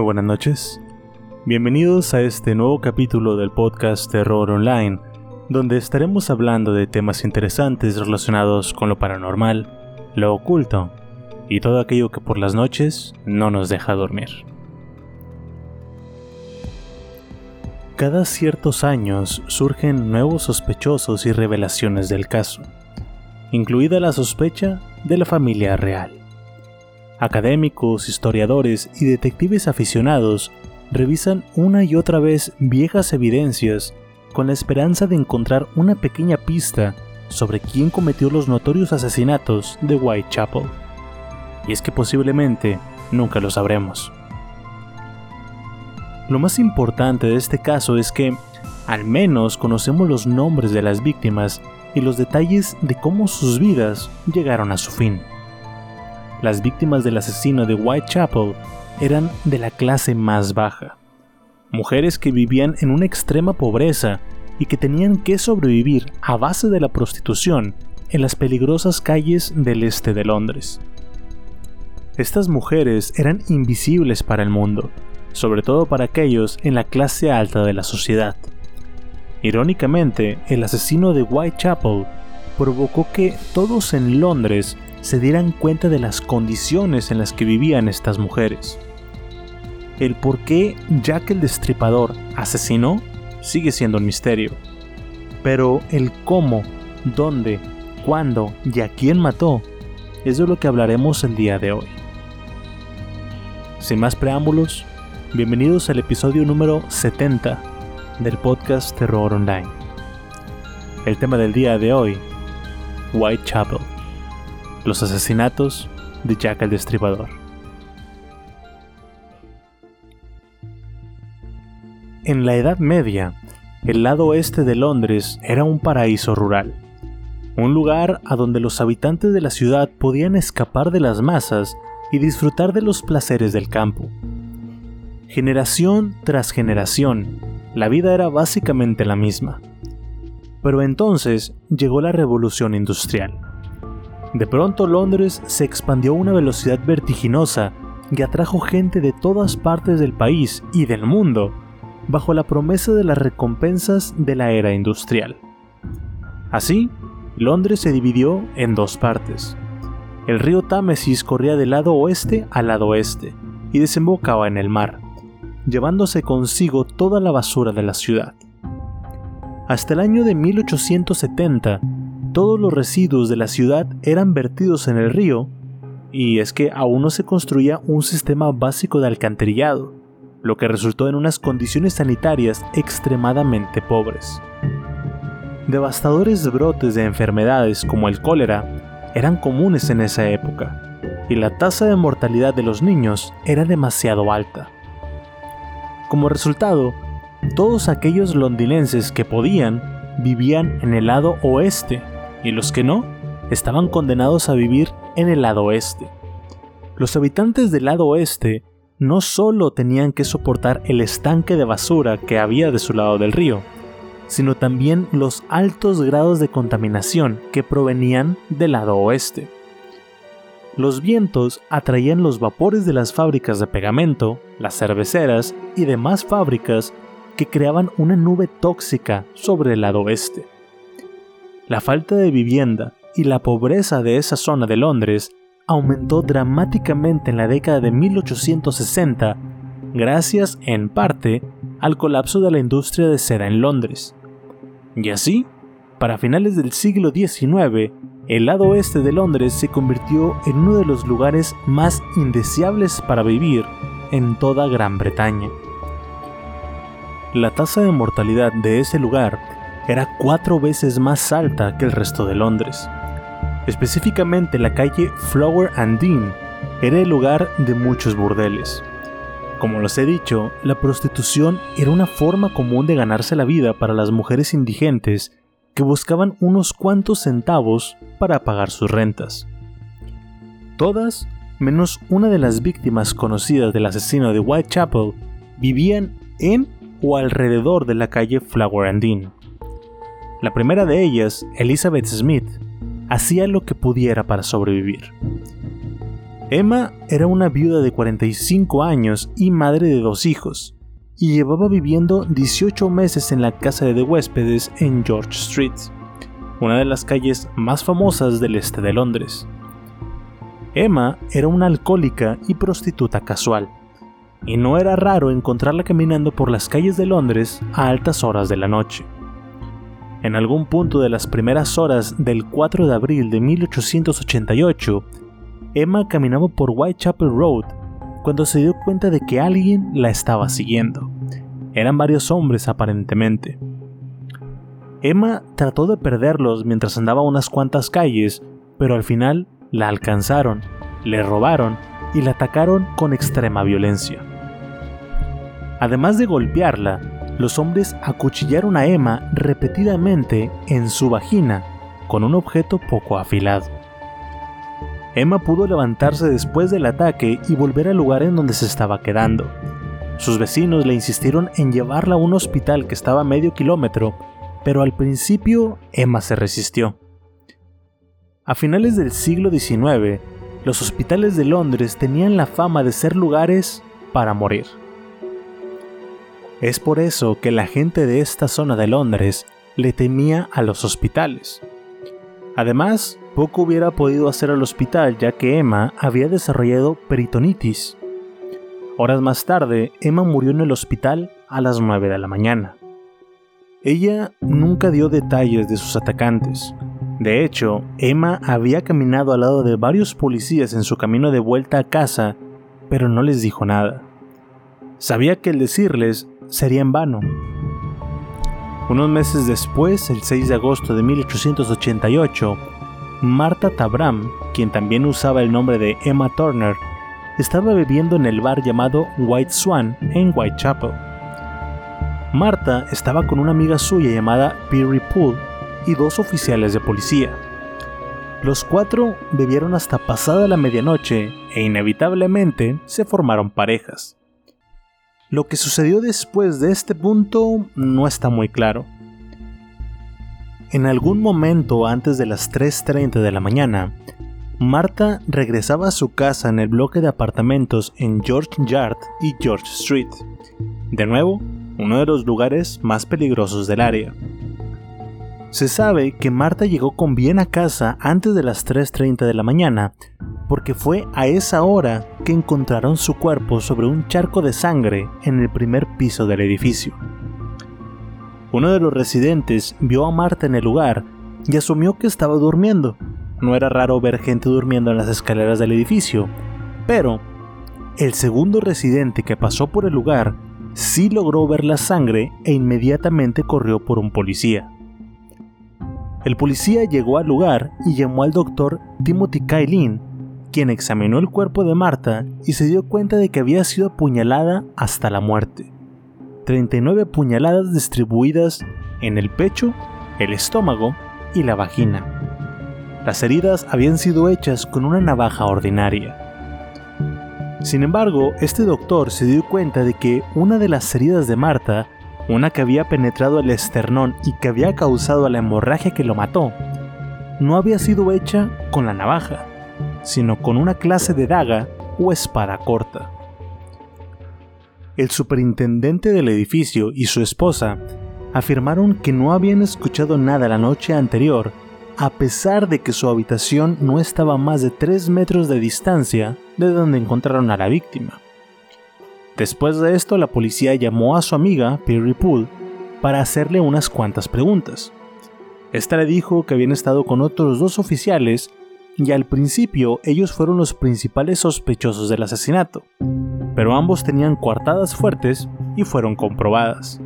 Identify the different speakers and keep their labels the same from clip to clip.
Speaker 1: Muy buenas noches. Bienvenidos a este nuevo capítulo del podcast Terror Online, donde estaremos hablando de temas interesantes relacionados con lo paranormal, lo oculto y todo aquello que por las noches no nos deja dormir. Cada ciertos años surgen nuevos sospechosos y revelaciones del caso, incluida la sospecha de la familia real. Académicos, historiadores y detectives aficionados revisan una y otra vez viejas evidencias con la esperanza de encontrar una pequeña pista sobre quién cometió los notorios asesinatos de Whitechapel. Y es que posiblemente nunca lo sabremos. Lo más importante de este caso es que al menos conocemos los nombres de las víctimas y los detalles de cómo sus vidas llegaron a su fin. Las víctimas del asesino de Whitechapel eran de la clase más baja, mujeres que vivían en una extrema pobreza y que tenían que sobrevivir a base de la prostitución en las peligrosas calles del este de Londres. Estas mujeres eran invisibles para el mundo, sobre todo para aquellos en la clase alta de la sociedad. Irónicamente, el asesino de Whitechapel provocó que todos en Londres se dieran cuenta de las condiciones en las que vivían estas mujeres. El por qué Jack el Destripador asesinó sigue siendo un misterio, pero el cómo, dónde, cuándo y a quién mató es de lo que hablaremos el día de hoy. Sin más preámbulos, bienvenidos al episodio número 70 del podcast Terror Online. El tema del día de hoy, Whitechapel, los asesinatos de Jack el Destripador. En la Edad Media, el lado oeste de Londres era un paraíso rural, un lugar a donde los habitantes de la ciudad podían escapar de las masas y disfrutar de los placeres del campo. Generación tras generación, la vida era básicamente la misma. Pero entonces llegó la revolución industrial. De pronto Londres se expandió a una velocidad vertiginosa y atrajo gente de todas partes del país y del mundo bajo la promesa de las recompensas de la era industrial. Así, Londres se dividió en dos partes. El río Támesis corría del lado oeste al lado oeste y desembocaba en el mar, llevándose consigo toda la basura de la ciudad. Hasta el año de 1870, todos los residuos de la ciudad eran vertidos en el río, y es que aún no se construía un sistema básico de alcantarillado, lo que resultó en unas condiciones sanitarias extremadamente pobres. Devastadores brotes de enfermedades como el cólera eran comunes en esa época, y la tasa de mortalidad de los niños era demasiado alta. Como resultado, todos aquellos londinenses que podían vivían en el lado oeste y los que no estaban condenados a vivir en el lado oeste. Los habitantes del lado oeste no solo tenían que soportar el estanque de basura que había de su lado del río, sino también los altos grados de contaminación que provenían del lado oeste. Los vientos atraían los vapores de las fábricas de pegamento, las cerveceras y demás fábricas que creaban una nube tóxica sobre el lado oeste. La falta de vivienda y la pobreza de esa zona de Londres aumentó dramáticamente en la década de 1860 gracias, en parte, al colapso de la industria de seda en Londres. Y así, para finales del siglo XIX, el lado oeste de Londres se convirtió en uno de los lugares más indeseables para vivir en toda Gran Bretaña. La tasa de mortalidad de ese lugar era cuatro veces más alta que el resto de Londres. Específicamente la calle Flower and Dean era el lugar de muchos burdeles. Como les he dicho, la prostitución era una forma común de ganarse la vida para las mujeres indigentes que buscaban unos cuantos centavos para pagar sus rentas. Todas, menos una de las víctimas conocidas del asesino de Whitechapel, vivían en o alrededor de la calle Flower and Dean. La primera de ellas, Elizabeth Smith, hacía lo que pudiera para sobrevivir. Emma era una viuda de 45 años y madre de dos hijos, y llevaba viviendo 18 meses en la casa de huéspedes en George Street, una de las calles más famosas del este de Londres. Emma era una alcohólica y prostituta casual, y no era raro encontrarla caminando por las calles de Londres a altas horas de la noche. En algún punto de las primeras horas del 4 de abril de 1888, Emma caminaba por Whitechapel Road cuando se dio cuenta de que alguien la estaba siguiendo. Eran varios hombres aparentemente. Emma trató de perderlos mientras andaba unas cuantas calles, pero al final la alcanzaron, le robaron y la atacaron con extrema violencia. Además de golpearla, los hombres acuchillaron a Emma repetidamente en su vagina con un objeto poco afilado. Emma pudo levantarse después del ataque y volver al lugar en donde se estaba quedando. Sus vecinos le insistieron en llevarla a un hospital que estaba a medio kilómetro, pero al principio Emma se resistió. A finales del siglo XIX, los hospitales de Londres tenían la fama de ser lugares para morir. Es por eso que la gente de esta zona de Londres le temía a los hospitales. Además, poco hubiera podido hacer al hospital ya que Emma había desarrollado peritonitis. Horas más tarde, Emma murió en el hospital a las 9 de la mañana. Ella nunca dio detalles de sus atacantes. De hecho, Emma había caminado al lado de varios policías en su camino de vuelta a casa, pero no les dijo nada. Sabía que el decirles sería en vano. Unos meses después, el 6 de agosto de 1888, Marta Tabram, quien también usaba el nombre de Emma Turner, estaba bebiendo en el bar llamado White Swan en Whitechapel. Marta estaba con una amiga suya llamada Perry Poole y dos oficiales de policía. Los cuatro bebieron hasta pasada la medianoche e inevitablemente se formaron parejas. Lo que sucedió después de este punto no está muy claro. En algún momento antes de las 3.30 de la mañana, Marta regresaba a su casa en el bloque de apartamentos en George Yard y George Street, de nuevo, uno de los lugares más peligrosos del área. Se sabe que Marta llegó con bien a casa antes de las 3.30 de la mañana porque fue a esa hora que encontraron su cuerpo sobre un charco de sangre en el primer piso del edificio. Uno de los residentes vio a Marta en el lugar y asumió que estaba durmiendo. No era raro ver gente durmiendo en las escaleras del edificio, pero el segundo residente que pasó por el lugar sí logró ver la sangre e inmediatamente corrió por un policía. El policía llegó al lugar y llamó al doctor Timothy Kailin quien examinó el cuerpo de Marta y se dio cuenta de que había sido apuñalada hasta la muerte. 39 puñaladas distribuidas en el pecho, el estómago y la vagina. Las heridas habían sido hechas con una navaja ordinaria. Sin embargo, este doctor se dio cuenta de que una de las heridas de Marta, una que había penetrado el esternón y que había causado la hemorragia que lo mató, no había sido hecha con la navaja, sino con una clase de daga o espada corta. El superintendente del edificio y su esposa afirmaron que no habían escuchado nada la noche anterior, a pesar de que su habitación no estaba a más de 3 metros de distancia de donde encontraron a la víctima. Después de esto, la policía llamó a su amiga, Perry Poole, para hacerle unas cuantas preguntas. Esta le dijo que habían estado con otros dos oficiales y al principio ellos fueron los principales sospechosos del asesinato, pero ambos tenían coartadas fuertes y fueron comprobadas.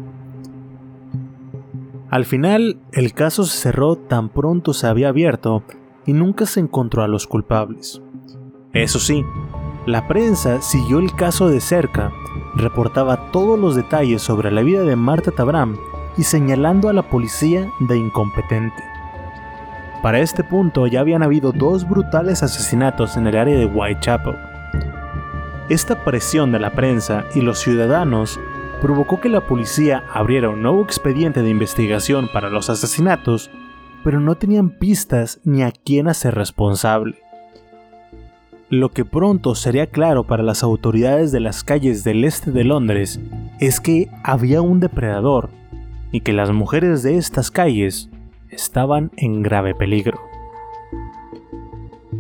Speaker 1: Al final, el caso se cerró tan pronto se había abierto y nunca se encontró a los culpables. Eso sí, la prensa siguió el caso de cerca, reportaba todos los detalles sobre la vida de Marta Tabram y señalando a la policía de incompetente. Para este punto ya habían habido dos brutales asesinatos en el área de Whitechapel. Esta presión de la prensa y los ciudadanos provocó que la policía abriera un nuevo expediente de investigación para los asesinatos, pero no tenían pistas ni a quién hacer responsable. Lo que pronto sería claro para las autoridades de las calles del este de Londres es que había un depredador y que las mujeres de estas calles estaban en grave peligro.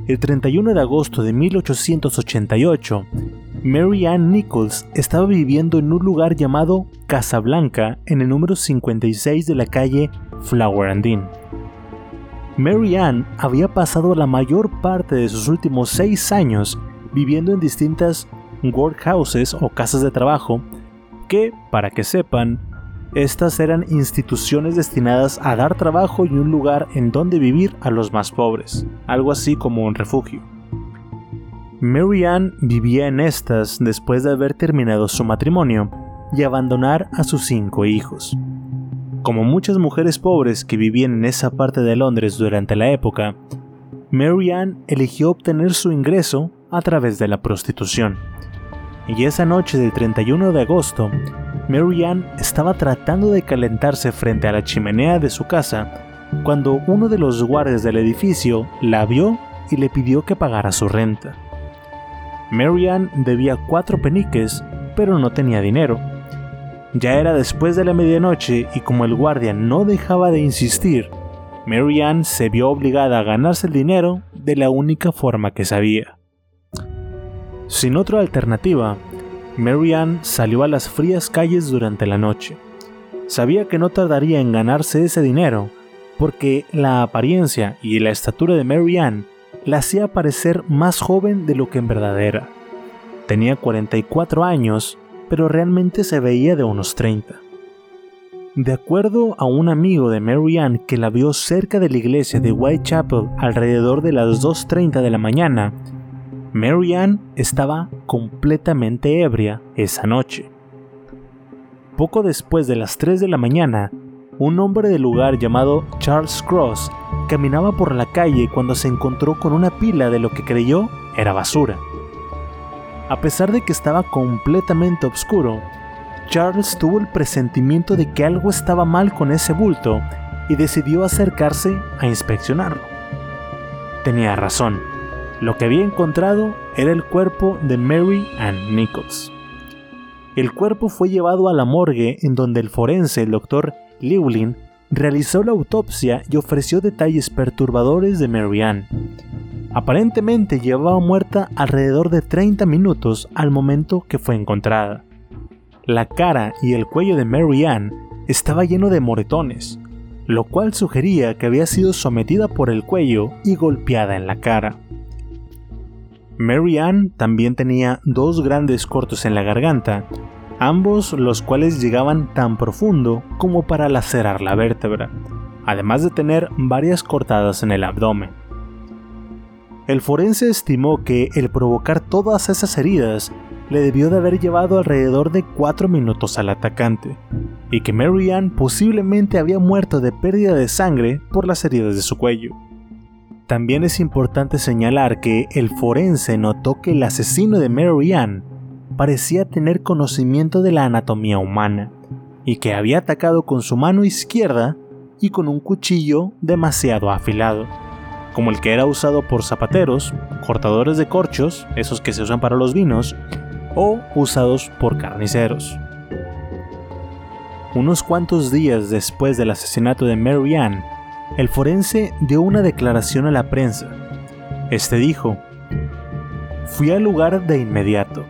Speaker 1: El 31 de agosto de 1888, Mary Ann Nichols estaba viviendo en un lugar llamado Casablanca en el número 56 de la calle Flower and Dean. Mary Ann había pasado la mayor parte de sus últimos seis años viviendo en distintas workhouses o casas de trabajo que, para que sepan, estas eran instituciones destinadas a dar trabajo y un lugar en donde vivir a los más pobres, algo así como un refugio. Mary Ann vivía en estas después de haber terminado su matrimonio y abandonar a sus cinco hijos. Como muchas mujeres pobres que vivían en esa parte de Londres durante la época, Mary Ann eligió obtener su ingreso a través de la prostitución. Y esa noche del 31 de agosto, Mary Ann estaba tratando de calentarse frente a la chimenea de su casa cuando uno de los guardias del edificio la vio y le pidió que pagara su renta. Mary Ann debía cuatro peniques, pero no tenía dinero. Ya era después de la medianoche y como el guardia no dejaba de insistir, Mary Ann se vio obligada a ganarse el dinero de la única forma que sabía. Sin otra alternativa, Mary Ann salió a las frías calles durante la noche. Sabía que no tardaría en ganarse ese dinero, porque la apariencia y la estatura de Mary Ann la hacía parecer más joven de lo que en verdad era. Tenía 44 años, pero realmente se veía de unos 30. De acuerdo a un amigo de Mary Ann que la vio cerca de la iglesia de Whitechapel alrededor de las 2.30 de la mañana, Mary Ann estaba completamente ebria esa noche. Poco después de las 3 de la mañana, un hombre del lugar llamado Charles Cross caminaba por la calle cuando se encontró con una pila de lo que creyó era basura. A pesar de que estaba completamente oscuro, Charles tuvo el presentimiento de que algo estaba mal con ese bulto y decidió acercarse a inspeccionarlo. Tenía razón lo que había encontrado era el cuerpo de Mary Ann Nichols. El cuerpo fue llevado a la morgue en donde el forense, el doctor Llewellyn, realizó la autopsia y ofreció detalles perturbadores de Mary Ann. Aparentemente llevaba muerta alrededor de 30 minutos al momento que fue encontrada. La cara y el cuello de Mary Ann estaba lleno de moretones, lo cual sugería que había sido sometida por el cuello y golpeada en la cara. Mary Ann también tenía dos grandes cortos en la garganta, ambos los cuales llegaban tan profundo como para lacerar la vértebra, además de tener varias cortadas en el abdomen. El forense estimó que el provocar todas esas heridas le debió de haber llevado alrededor de 4 minutos al atacante, y que Mary Ann posiblemente había muerto de pérdida de sangre por las heridas de su cuello. También es importante señalar que el forense notó que el asesino de Mary Ann parecía tener conocimiento de la anatomía humana y que había atacado con su mano izquierda y con un cuchillo demasiado afilado, como el que era usado por zapateros, cortadores de corchos, esos que se usan para los vinos, o usados por carniceros. Unos cuantos días después del asesinato de Mary Ann, el forense dio una declaración a la prensa. Este dijo, Fui al lugar de inmediato.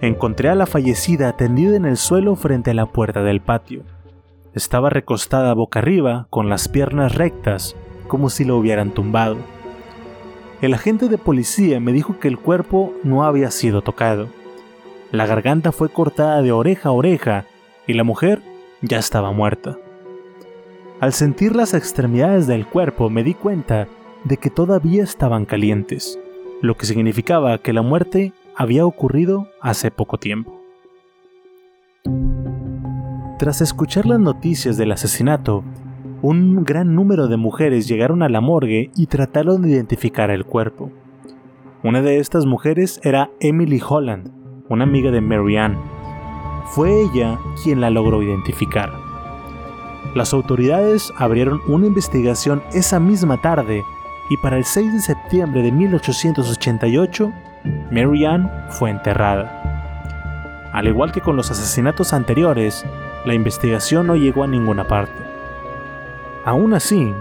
Speaker 1: Encontré a la fallecida tendida en el suelo frente a la puerta del patio. Estaba recostada boca arriba, con las piernas rectas, como si lo hubieran tumbado. El agente de policía me dijo que el cuerpo no había sido tocado. La garganta fue cortada de oreja a oreja y la mujer ya estaba muerta. Al sentir las extremidades del cuerpo me di cuenta de que todavía estaban calientes, lo que significaba que la muerte había ocurrido hace poco tiempo. Tras escuchar las noticias del asesinato, un gran número de mujeres llegaron a la morgue y trataron de identificar el cuerpo. Una de estas mujeres era Emily Holland, una amiga de Mary Ann. Fue ella quien la logró identificar. Las autoridades abrieron una investigación esa misma tarde y para el 6 de septiembre de 1888, Mary Ann fue enterrada. Al igual que con los asesinatos anteriores, la investigación no llegó a ninguna parte. Aún así,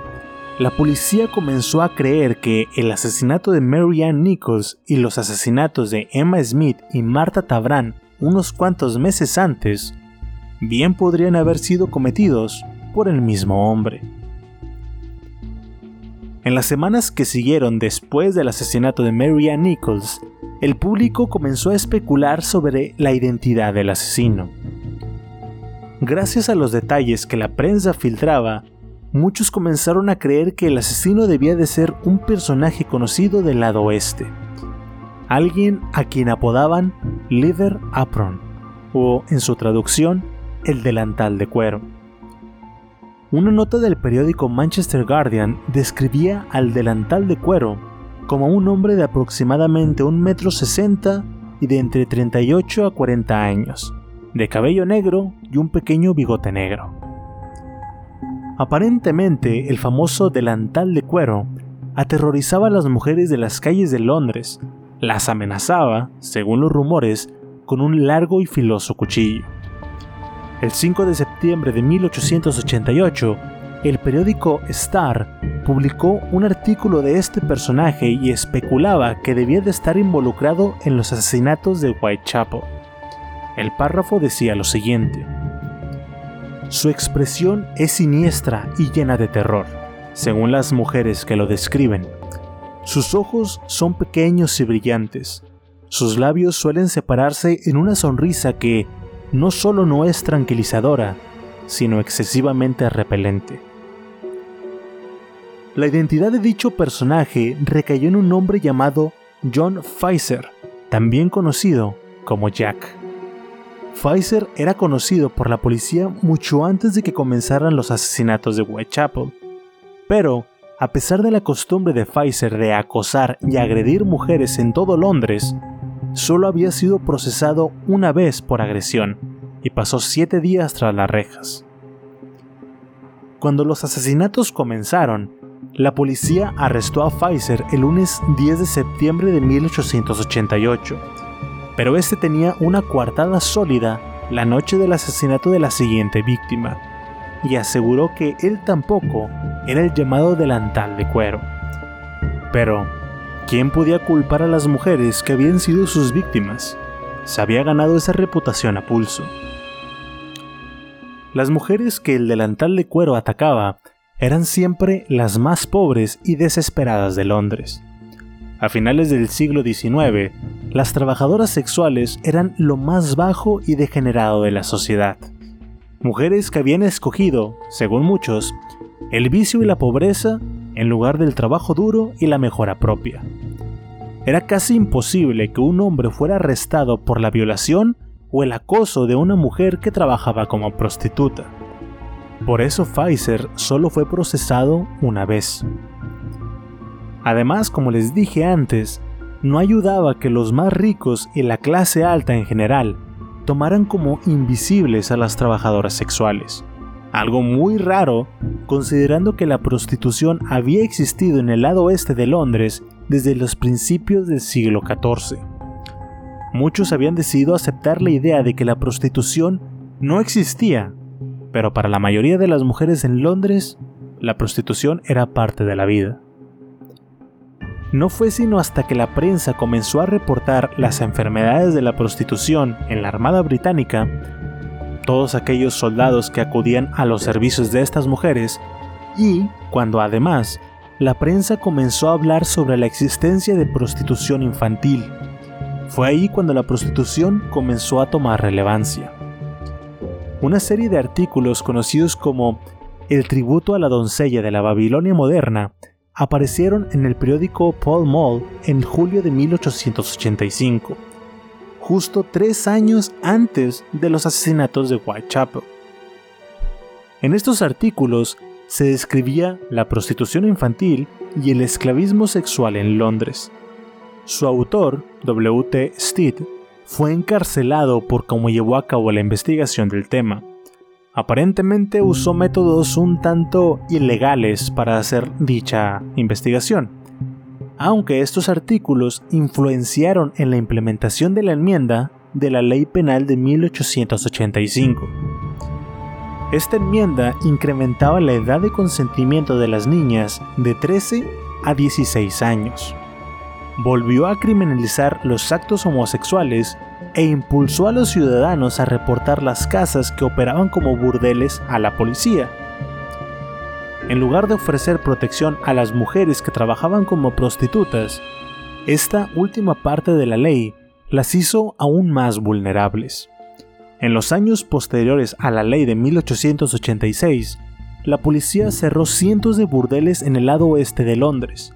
Speaker 1: la policía comenzó a creer que el asesinato de Mary Ann Nichols y los asesinatos de Emma Smith y Marta Tabran unos cuantos meses antes bien podrían haber sido cometidos por el mismo hombre. En las semanas que siguieron después del asesinato de Mary Ann Nichols, el público comenzó a especular sobre la identidad del asesino. Gracias a los detalles que la prensa filtraba, muchos comenzaron a creer que el asesino debía de ser un personaje conocido del lado oeste, alguien a quien apodaban Leather Apron, o en su traducción, el delantal de cuero. Una nota del periódico Manchester Guardian describía al delantal de cuero como un hombre de aproximadamente un metro sesenta y de entre 38 a 40 años, de cabello negro y un pequeño bigote negro. Aparentemente, el famoso delantal de cuero aterrorizaba a las mujeres de las calles de Londres, las amenazaba, según los rumores, con un largo y filoso cuchillo. El 5 de septiembre de 1888, el periódico Star publicó un artículo de este personaje y especulaba que debía de estar involucrado en los asesinatos de Whitechapel. El párrafo decía lo siguiente. Su expresión es siniestra y llena de terror, según las mujeres que lo describen. Sus ojos son pequeños y brillantes. Sus labios suelen separarse en una sonrisa que, no solo no es tranquilizadora, sino excesivamente repelente. La identidad de dicho personaje recayó en un hombre llamado John Pfizer, también conocido como Jack. Pfizer era conocido por la policía mucho antes de que comenzaran los asesinatos de Whitechapel, pero a pesar de la costumbre de Pfizer de acosar y agredir mujeres en todo Londres, solo había sido procesado una vez por agresión y pasó siete días tras las rejas. Cuando los asesinatos comenzaron, la policía arrestó a Pfizer el lunes 10 de septiembre de 1888, pero este tenía una coartada sólida la noche del asesinato de la siguiente víctima, y aseguró que él tampoco era el llamado delantal de cuero. Pero, ¿Quién podía culpar a las mujeres que habían sido sus víctimas? Se había ganado esa reputación a pulso. Las mujeres que el delantal de cuero atacaba eran siempre las más pobres y desesperadas de Londres. A finales del siglo XIX, las trabajadoras sexuales eran lo más bajo y degenerado de la sociedad. Mujeres que habían escogido, según muchos, el vicio y la pobreza en lugar del trabajo duro y la mejora propia. Era casi imposible que un hombre fuera arrestado por la violación o el acoso de una mujer que trabajaba como prostituta. Por eso Pfizer solo fue procesado una vez. Además, como les dije antes, no ayudaba que los más ricos y la clase alta en general tomaran como invisibles a las trabajadoras sexuales. Algo muy raro, considerando que la prostitución había existido en el lado oeste de Londres desde los principios del siglo XIV. Muchos habían decidido aceptar la idea de que la prostitución no existía, pero para la mayoría de las mujeres en Londres, la prostitución era parte de la vida. No fue sino hasta que la prensa comenzó a reportar las enfermedades de la prostitución en la Armada Británica, todos aquellos soldados que acudían a los servicios de estas mujeres, y cuando además la prensa comenzó a hablar sobre la existencia de prostitución infantil. Fue ahí cuando la prostitución comenzó a tomar relevancia. Una serie de artículos conocidos como El tributo a la doncella de la Babilonia moderna aparecieron en el periódico Paul Mall en julio de 1885, justo tres años antes de los asesinatos de Whitechapel. En estos artículos se describía la prostitución infantil y el esclavismo sexual en Londres. Su autor, W.T. Stead, fue encarcelado por cómo llevó a cabo la investigación del tema aparentemente usó métodos un tanto ilegales para hacer dicha investigación, aunque estos artículos influenciaron en la implementación de la enmienda de la Ley Penal de 1885. Esta enmienda incrementaba la edad de consentimiento de las niñas de 13 a 16 años. Volvió a criminalizar los actos homosexuales e impulsó a los ciudadanos a reportar las casas que operaban como burdeles a la policía. En lugar de ofrecer protección a las mujeres que trabajaban como prostitutas, esta última parte de la ley las hizo aún más vulnerables. En los años posteriores a la ley de 1886, la policía cerró cientos de burdeles en el lado oeste de Londres,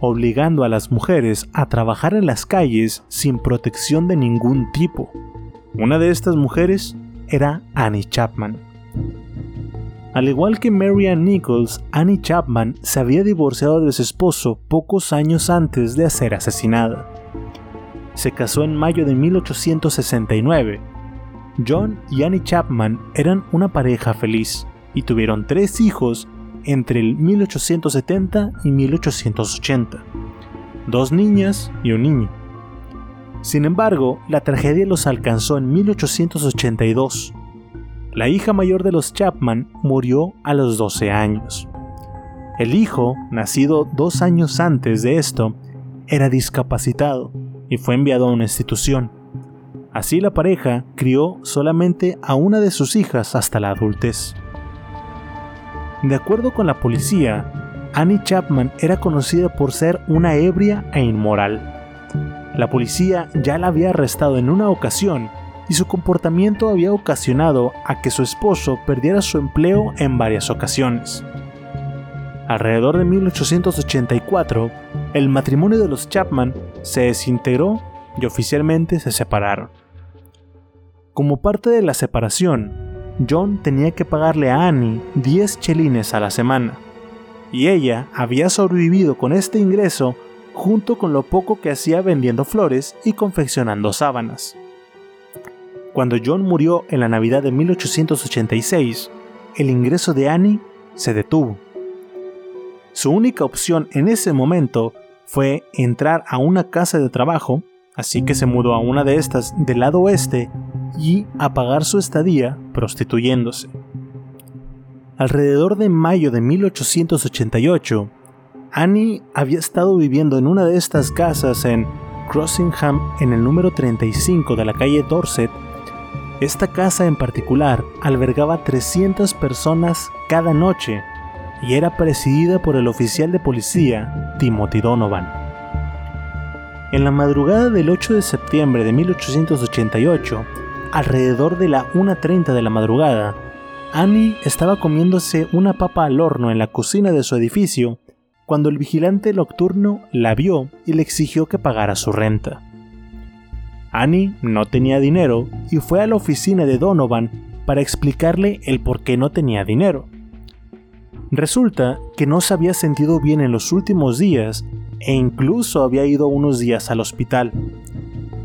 Speaker 1: obligando a las mujeres a trabajar en las calles sin protección de ningún tipo. Una de estas mujeres era Annie Chapman. Al igual que Marianne Nichols, Annie Chapman se había divorciado de su esposo pocos años antes de ser asesinada. Se casó en mayo de 1869. John y Annie Chapman eran una pareja feliz y tuvieron tres hijos entre el 1870 y 1880, dos niñas y un niño. Sin embargo, la tragedia los alcanzó en 1882. La hija mayor de los Chapman murió a los 12 años. El hijo, nacido dos años antes de esto, era discapacitado y fue enviado a una institución. Así la pareja crió solamente a una de sus hijas hasta la adultez. De acuerdo con la policía, Annie Chapman era conocida por ser una ebria e inmoral. La policía ya la había arrestado en una ocasión y su comportamiento había ocasionado a que su esposo perdiera su empleo en varias ocasiones. Alrededor de 1884, el matrimonio de los Chapman se desintegró y oficialmente se separaron. Como parte de la separación, John tenía que pagarle a Annie 10 chelines a la semana, y ella había sobrevivido con este ingreso junto con lo poco que hacía vendiendo flores y confeccionando sábanas. Cuando John murió en la Navidad de 1886, el ingreso de Annie se detuvo. Su única opción en ese momento fue entrar a una casa de trabajo, así que se mudó a una de estas del lado oeste y a pagar su estadía prostituyéndose. Alrededor de mayo de 1888, Annie había estado viviendo en una de estas casas en Crossingham en el número 35 de la calle Dorset. Esta casa en particular albergaba 300 personas cada noche y era presidida por el oficial de policía Timothy Donovan. En la madrugada del 8 de septiembre de 1888, alrededor de la 1.30 de la madrugada, Annie estaba comiéndose una papa al horno en la cocina de su edificio cuando el vigilante nocturno la vio y le exigió que pagara su renta. Annie no tenía dinero y fue a la oficina de Donovan para explicarle el por qué no tenía dinero. Resulta que no se había sentido bien en los últimos días e incluso había ido unos días al hospital.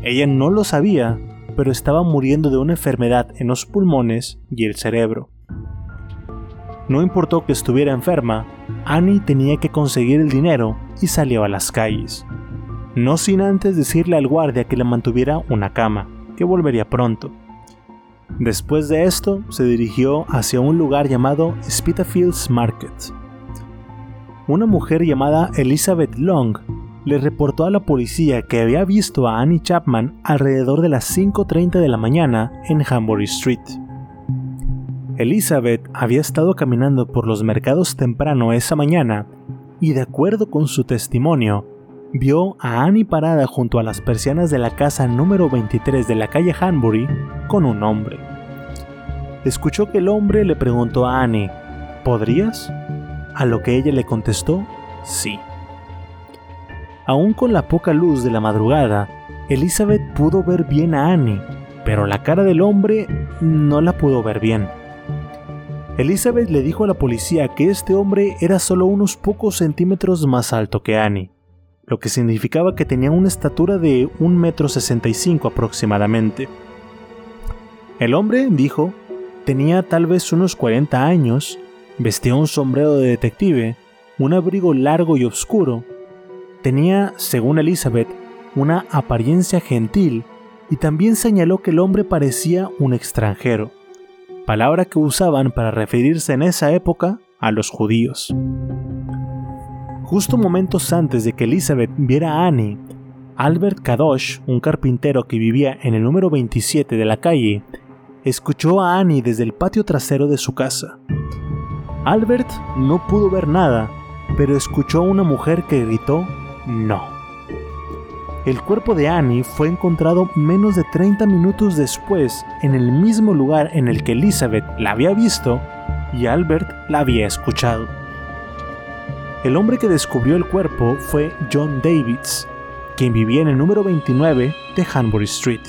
Speaker 1: Ella no lo sabía, pero estaba muriendo de una enfermedad en los pulmones y el cerebro. No importó que estuviera enferma, Annie tenía que conseguir el dinero y salió a las calles. No sin antes decirle al guardia que le mantuviera una cama, que volvería pronto. Después de esto, se dirigió hacia un lugar llamado Spitalfields Market. Una mujer llamada Elizabeth Long le reportó a la policía que había visto a Annie Chapman alrededor de las 5.30 de la mañana en Hambury Street. Elizabeth había estado caminando por los mercados temprano esa mañana y de acuerdo con su testimonio, vio a Annie parada junto a las persianas de la casa número 23 de la calle Hanbury con un hombre. Escuchó que el hombre le preguntó a Annie, ¿podrías? A lo que ella le contestó, sí. Aún con la poca luz de la madrugada, Elizabeth pudo ver bien a Annie, pero la cara del hombre no la pudo ver bien. Elizabeth le dijo a la policía que este hombre era solo unos pocos centímetros más alto que Annie lo que significaba que tenía una estatura de 1,65 m aproximadamente. El hombre, dijo, tenía tal vez unos 40 años, vestía un sombrero de detective, un abrigo largo y oscuro, tenía, según Elizabeth, una apariencia gentil y también señaló que el hombre parecía un extranjero, palabra que usaban para referirse en esa época a los judíos. Justo momentos antes de que Elizabeth viera a Annie, Albert Kadosh, un carpintero que vivía en el número 27 de la calle, escuchó a Annie desde el patio trasero de su casa. Albert no pudo ver nada, pero escuchó a una mujer que gritó no. El cuerpo de Annie fue encontrado menos de 30 minutos después en el mismo lugar en el que Elizabeth la había visto y Albert la había escuchado. El hombre que descubrió el cuerpo fue John Davids, quien vivía en el número 29 de Hanbury Street.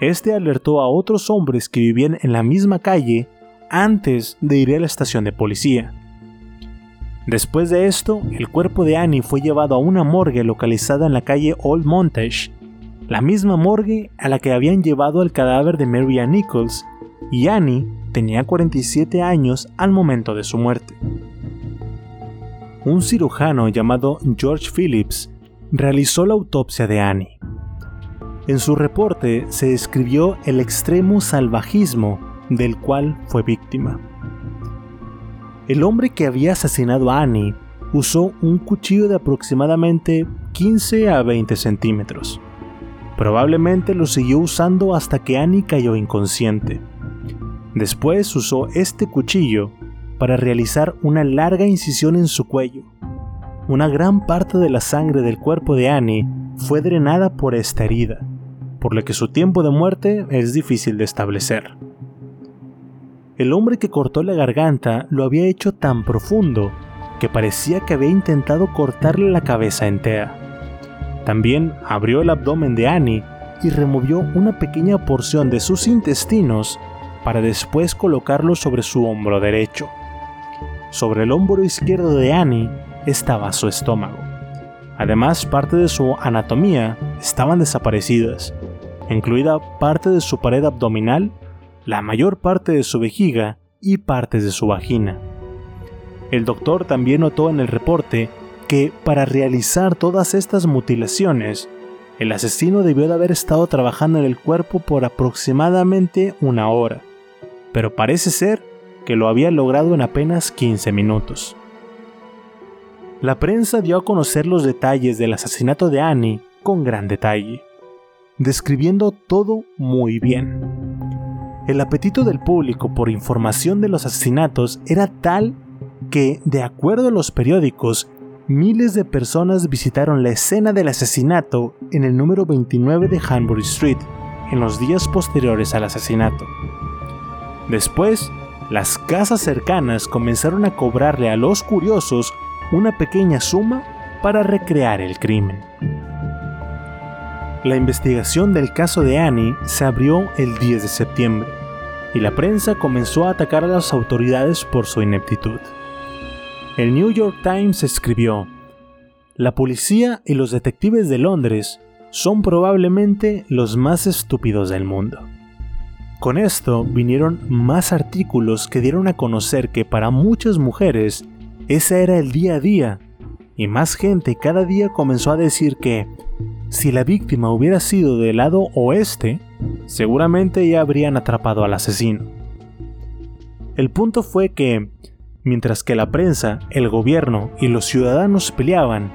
Speaker 1: Este alertó a otros hombres que vivían en la misma calle antes de ir a la estación de policía. Después de esto, el cuerpo de Annie fue llevado a una morgue localizada en la calle Old Montage, la misma morgue a la que habían llevado el cadáver de Mary Ann Nichols, y Annie tenía 47 años al momento de su muerte un cirujano llamado George Phillips realizó la autopsia de Annie. En su reporte se describió el extremo salvajismo del cual fue víctima. El hombre que había asesinado a Annie usó un cuchillo de aproximadamente 15 a 20 centímetros. Probablemente lo siguió usando hasta que Annie cayó inconsciente. Después usó este cuchillo para realizar una larga incisión en su cuello. Una gran parte de la sangre del cuerpo de Annie fue drenada por esta herida, por lo que su tiempo de muerte es difícil de establecer. El hombre que cortó la garganta lo había hecho tan profundo que parecía que había intentado cortarle la cabeza entera. También abrió el abdomen de Annie y removió una pequeña porción de sus intestinos para después colocarlo sobre su hombro derecho. Sobre el hombro izquierdo de Annie estaba su estómago. Además, parte de su anatomía estaban desaparecidas, incluida parte de su pared abdominal, la mayor parte de su vejiga y partes de su vagina. El doctor también notó en el reporte que para realizar todas estas mutilaciones, el asesino debió de haber estado trabajando en el cuerpo por aproximadamente una hora, pero parece ser que lo había logrado en apenas 15 minutos. La prensa dio a conocer los detalles del asesinato de Annie con gran detalle, describiendo todo muy bien. El apetito del público por información de los asesinatos era tal que, de acuerdo a los periódicos, miles de personas visitaron la escena del asesinato en el número 29 de Hanbury Street en los días posteriores al asesinato. Después, las casas cercanas comenzaron a cobrarle a los curiosos una pequeña suma para recrear el crimen. La investigación del caso de Annie se abrió el 10 de septiembre y la prensa comenzó a atacar a las autoridades por su ineptitud. El New York Times escribió, La policía y los detectives de Londres son probablemente los más estúpidos del mundo. Con esto vinieron más artículos que dieron a conocer que para muchas mujeres ese era el día a día, y más gente cada día comenzó a decir que si la víctima hubiera sido del lado oeste, seguramente ya habrían atrapado al asesino. El punto fue que, mientras que la prensa, el gobierno y los ciudadanos peleaban,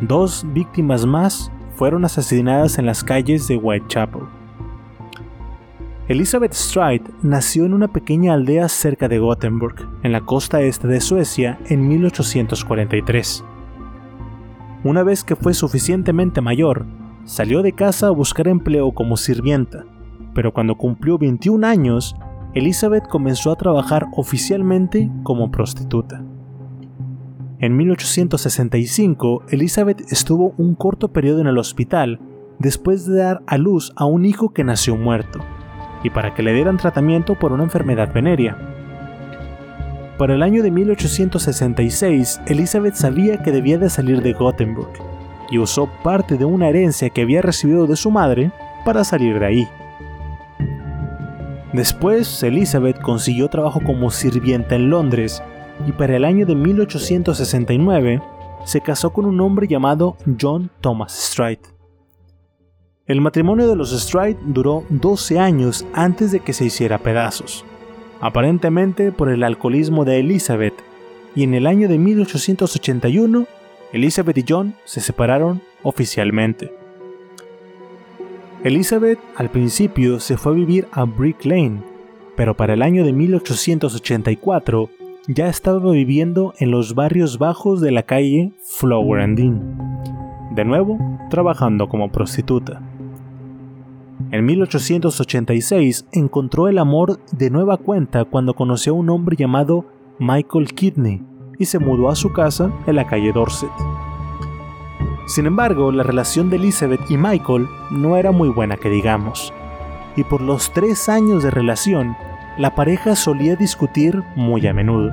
Speaker 1: dos víctimas más fueron asesinadas en las calles de Whitechapel. Elizabeth Stride nació en una pequeña aldea cerca de Gothenburg, en la costa este de Suecia, en 1843. Una vez que fue suficientemente mayor, salió de casa a buscar empleo como sirvienta, pero cuando cumplió 21 años, Elizabeth comenzó a trabajar oficialmente como prostituta. En 1865, Elizabeth estuvo un corto periodo en el hospital después de dar a luz a un hijo que nació muerto, y para que le dieran tratamiento por una enfermedad venérea. Para el año de 1866, Elizabeth sabía que debía de salir de Gothenburg y usó parte de una herencia que había recibido de su madre para salir de ahí. Después, Elizabeth consiguió trabajo como sirvienta en Londres y para el año de 1869 se casó con un hombre llamado John Thomas Stride. El matrimonio de los Stride duró 12 años antes de que se hiciera pedazos aparentemente por el alcoholismo de Elizabeth, y en el año de 1881, Elizabeth y John se separaron oficialmente. Elizabeth al principio se fue a vivir a Brick Lane, pero para el año de 1884 ya estaba viviendo en los barrios bajos de la calle Flower and Dean, de nuevo trabajando como prostituta. En 1886 encontró el amor de nueva cuenta cuando conoció a un hombre llamado Michael Kidney y se mudó a su casa en la calle Dorset. Sin embargo, la relación de Elizabeth y Michael no era muy buena que digamos, y por los tres años de relación, la pareja solía discutir muy a menudo.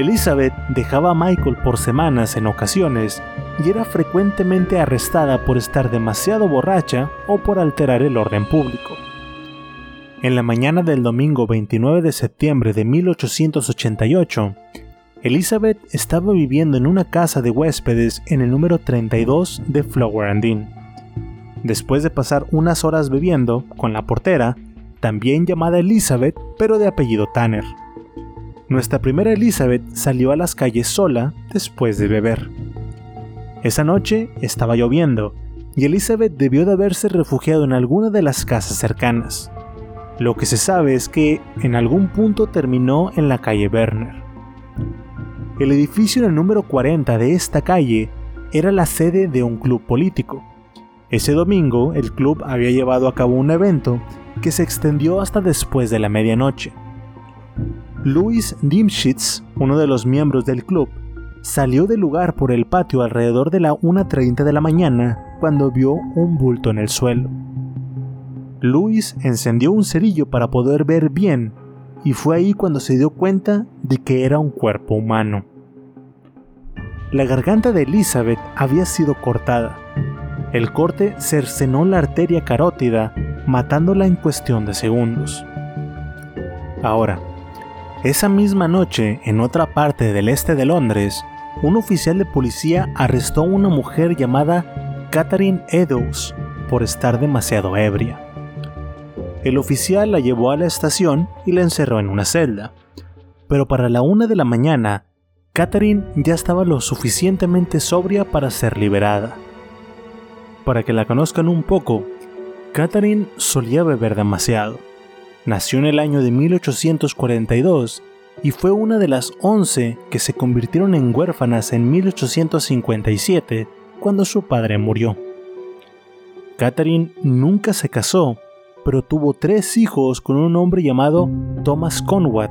Speaker 1: Elizabeth dejaba a Michael por semanas en ocasiones y era frecuentemente arrestada por estar demasiado borracha o por alterar el orden público. En la mañana del domingo 29 de septiembre de 1888, Elizabeth estaba viviendo en una casa de huéspedes en el número 32 de Flower and. Después de pasar unas horas bebiendo con la portera, también llamada Elizabeth, pero de apellido Tanner. Nuestra primera Elizabeth salió a las calles sola después de beber. Esa noche estaba lloviendo y Elizabeth debió de haberse refugiado en alguna de las casas cercanas. Lo que se sabe es que en algún punto terminó en la calle Werner. El edificio en el número 40 de esta calle era la sede de un club político. Ese domingo el club había llevado a cabo un evento que se extendió hasta después de la medianoche. Louis Dimschitz, uno de los miembros del club, salió del lugar por el patio alrededor de la 1.30 de la mañana cuando vio un bulto en el suelo. Louis encendió un cerillo para poder ver bien y fue ahí cuando se dio cuenta de que era un cuerpo humano. La garganta de Elizabeth había sido cortada. El corte cercenó la arteria carótida, matándola en cuestión de segundos. Ahora, esa misma noche, en otra parte del este de Londres, un oficial de policía arrestó a una mujer llamada Catherine Eddowes por estar demasiado ebria. El oficial la llevó a la estación y la encerró en una celda, pero para la una de la mañana, Catherine ya estaba lo suficientemente sobria para ser liberada. Para que la conozcan un poco, Catherine solía beber demasiado Nació en el año de 1842 y fue una de las 11 que se convirtieron en huérfanas en 1857 cuando su padre murió. Catherine nunca se casó, pero tuvo tres hijos con un hombre llamado Thomas Conwat,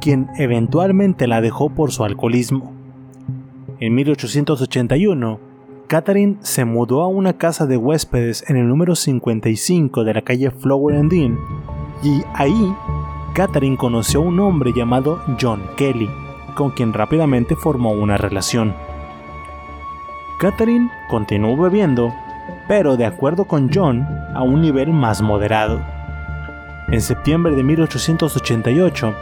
Speaker 1: quien eventualmente la dejó por su alcoholismo. En 1881, Catherine se mudó a una casa de huéspedes en el número 55 de la calle Flower and y ahí Catherine conoció a un hombre llamado John Kelly, con quien rápidamente formó una relación. Catherine continuó bebiendo, pero de acuerdo con John, a un nivel más moderado. En septiembre de 1888,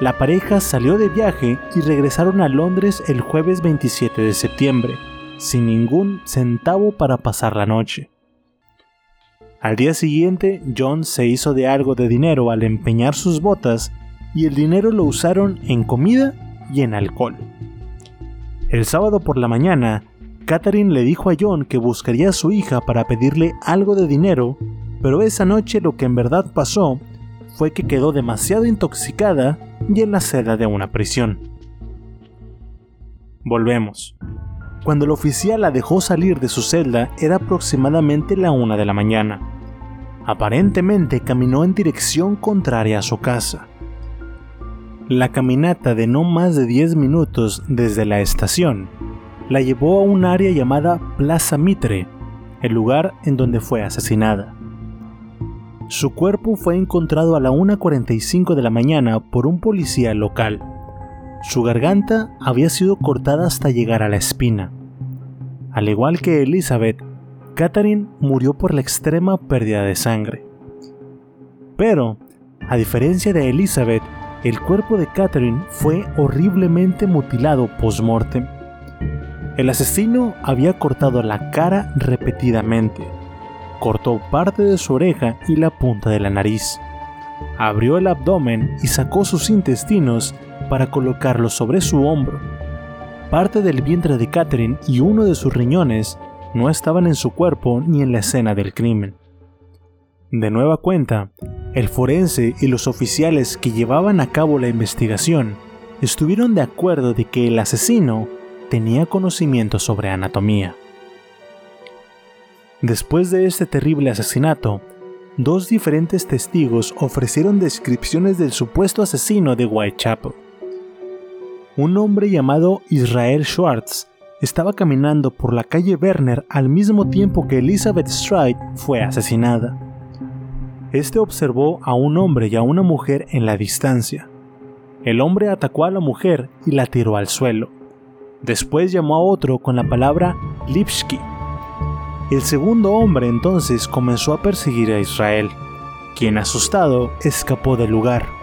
Speaker 1: la pareja salió de viaje y regresaron a Londres el jueves 27 de septiembre, sin ningún centavo para pasar la noche. Al día siguiente, John se hizo de algo de dinero al empeñar sus botas y el dinero lo usaron en comida y en alcohol. El sábado por la mañana, Catherine le dijo a John que buscaría a su hija para pedirle algo de dinero, pero esa noche lo que en verdad pasó fue que quedó demasiado intoxicada y en la celda de una prisión. Volvemos. Cuando el oficial la dejó salir de su celda era aproximadamente la una de la mañana. Aparentemente caminó en dirección contraria a su casa. La caminata de no más de 10 minutos desde la estación la llevó a un área llamada Plaza Mitre, el lugar en donde fue asesinada. Su cuerpo fue encontrado a la 1.45 de la mañana por un policía local. Su garganta había sido cortada hasta llegar a la espina. Al igual que Elizabeth, Catherine murió por la extrema pérdida de sangre. Pero, a diferencia de Elizabeth, el cuerpo de Catherine fue horriblemente mutilado post-mortem. El asesino había cortado la cara repetidamente, cortó parte de su oreja y la punta de la nariz, abrió el abdomen y sacó sus intestinos para colocarlos sobre su hombro. Parte del vientre de Catherine y uno de sus riñones no estaban en su cuerpo ni en la escena del crimen. De nueva cuenta, el forense y los oficiales que llevaban a cabo la investigación estuvieron de acuerdo de que el asesino tenía conocimiento sobre anatomía. Después de este terrible asesinato, dos diferentes testigos ofrecieron descripciones del supuesto asesino de Whitechapel. Un hombre llamado Israel Schwartz estaba caminando por la calle Werner al mismo tiempo que Elizabeth Stride fue asesinada. Este observó a un hombre y a una mujer en la distancia. El hombre atacó a la mujer y la tiró al suelo. Después llamó a otro con la palabra Lipsky. El segundo hombre entonces comenzó a perseguir a Israel, quien asustado escapó del lugar.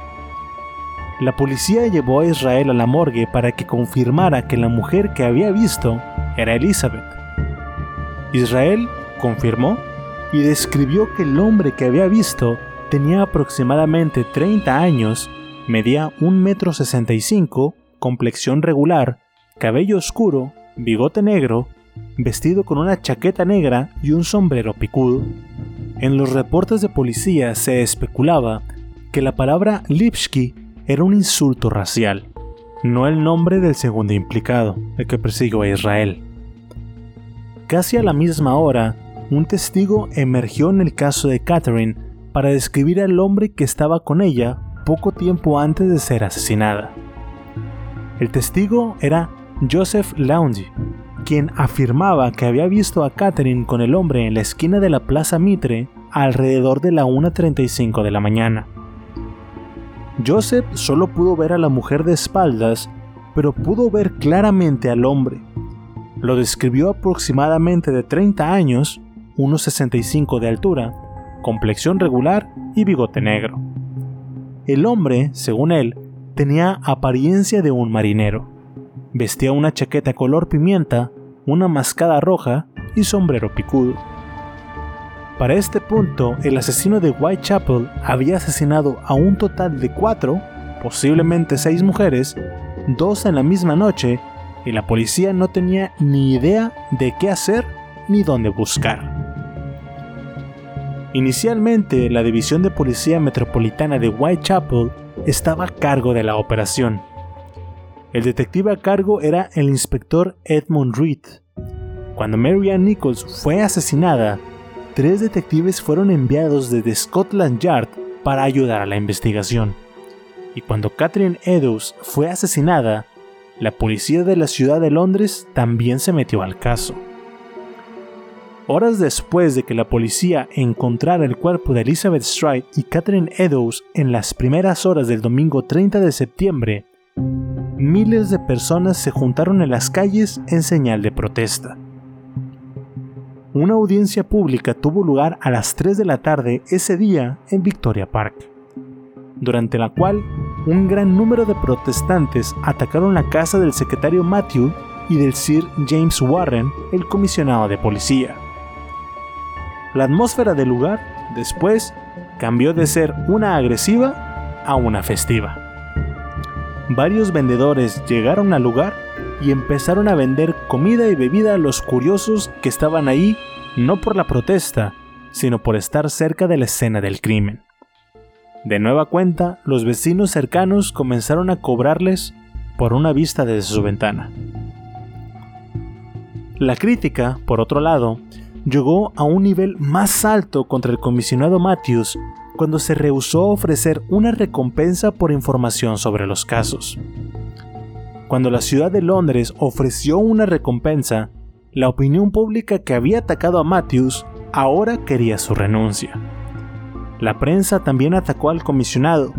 Speaker 1: La policía llevó a Israel a la morgue para que confirmara que la mujer que había visto era Elizabeth. Israel confirmó y describió que el hombre que había visto tenía aproximadamente 30 años, medía 1,65 m, complexión regular cabello oscuro, bigote negro, vestido con una chaqueta negra y un sombrero picudo. En los reportes de policía se especulaba que la palabra Lipsky era un insulto racial, no el nombre del segundo implicado, el que persiguió a Israel. Casi a la misma hora, un testigo emergió en el caso de Catherine para describir al hombre que estaba con ella poco tiempo antes de ser asesinada. El testigo era Joseph Laundy, quien afirmaba que había visto a Catherine con el hombre en la esquina de la Plaza Mitre alrededor de la 1.35 de la mañana. Joseph solo pudo ver a la mujer de espaldas, pero pudo ver claramente al hombre. Lo describió aproximadamente de 30 años, 1.65 de altura, complexión regular y bigote negro. El hombre, según él, tenía apariencia de un marinero. Vestía una chaqueta color pimienta, una mascada roja y sombrero picudo. Para este punto, el asesino de Whitechapel había asesinado a un total de cuatro, posiblemente seis mujeres, dos en la misma noche, y la policía no tenía ni idea de qué hacer ni dónde buscar. Inicialmente, la División de Policía Metropolitana de Whitechapel estaba a cargo de la operación, el detective a cargo era el inspector Edmund Reed. Cuando Mary Nichols fue asesinada, tres detectives fueron enviados desde Scotland Yard para ayudar a la investigación. Y cuando Catherine Eddowes fue asesinada, la policía de la ciudad de Londres también se metió al caso. Horas después de que la policía encontrara el cuerpo de Elizabeth Stride y Catherine Eddowes en las primeras horas del domingo 30 de septiembre, miles de personas se juntaron en las calles en señal de protesta. Una audiencia pública tuvo lugar a las 3 de la tarde ese día en Victoria Park, durante la cual un gran número de protestantes atacaron la casa del secretario Matthew y del Sir James Warren, el comisionado de policía. La atmósfera del lugar, después, cambió de ser una agresiva a una festiva. Varios vendedores llegaron al lugar y empezaron a vender comida y bebida a los curiosos que estaban ahí no por la protesta, sino por estar cerca de la escena del crimen. De nueva cuenta, los vecinos cercanos comenzaron a cobrarles por una vista desde su ventana. La crítica, por otro lado, llegó a un nivel más alto contra el comisionado Matthews cuando se rehusó a ofrecer una recompensa por información sobre los casos. Cuando la ciudad de Londres ofreció una recompensa, la opinión pública que había atacado a Matthews ahora quería su renuncia. La prensa también atacó al comisionado,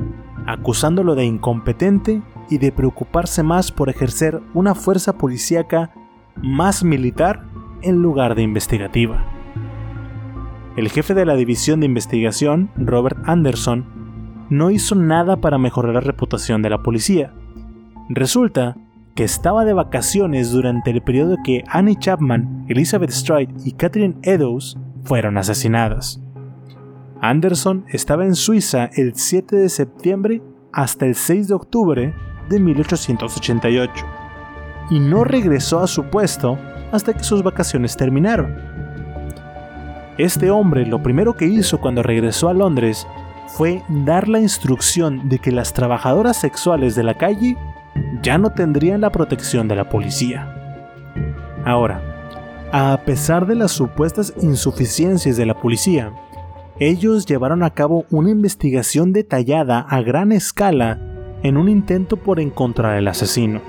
Speaker 1: acusándolo de incompetente y de preocuparse más por ejercer una fuerza policíaca más militar en lugar de investigativa. El jefe de la división de investigación, Robert Anderson, no hizo nada para mejorar la reputación de la policía. Resulta que estaba de vacaciones durante el periodo que Annie Chapman, Elizabeth Stride y Catherine Eddowes fueron asesinadas. Anderson estaba en Suiza el 7 de septiembre hasta el 6 de octubre de 1888 y no regresó a su puesto hasta que sus vacaciones terminaron. Este hombre lo primero que hizo cuando regresó a Londres fue dar la instrucción de que las trabajadoras sexuales de la calle ya no tendrían la protección de la policía. Ahora, a pesar de las supuestas insuficiencias de la policía, ellos llevaron a cabo una investigación detallada a gran escala en un intento por encontrar al asesino.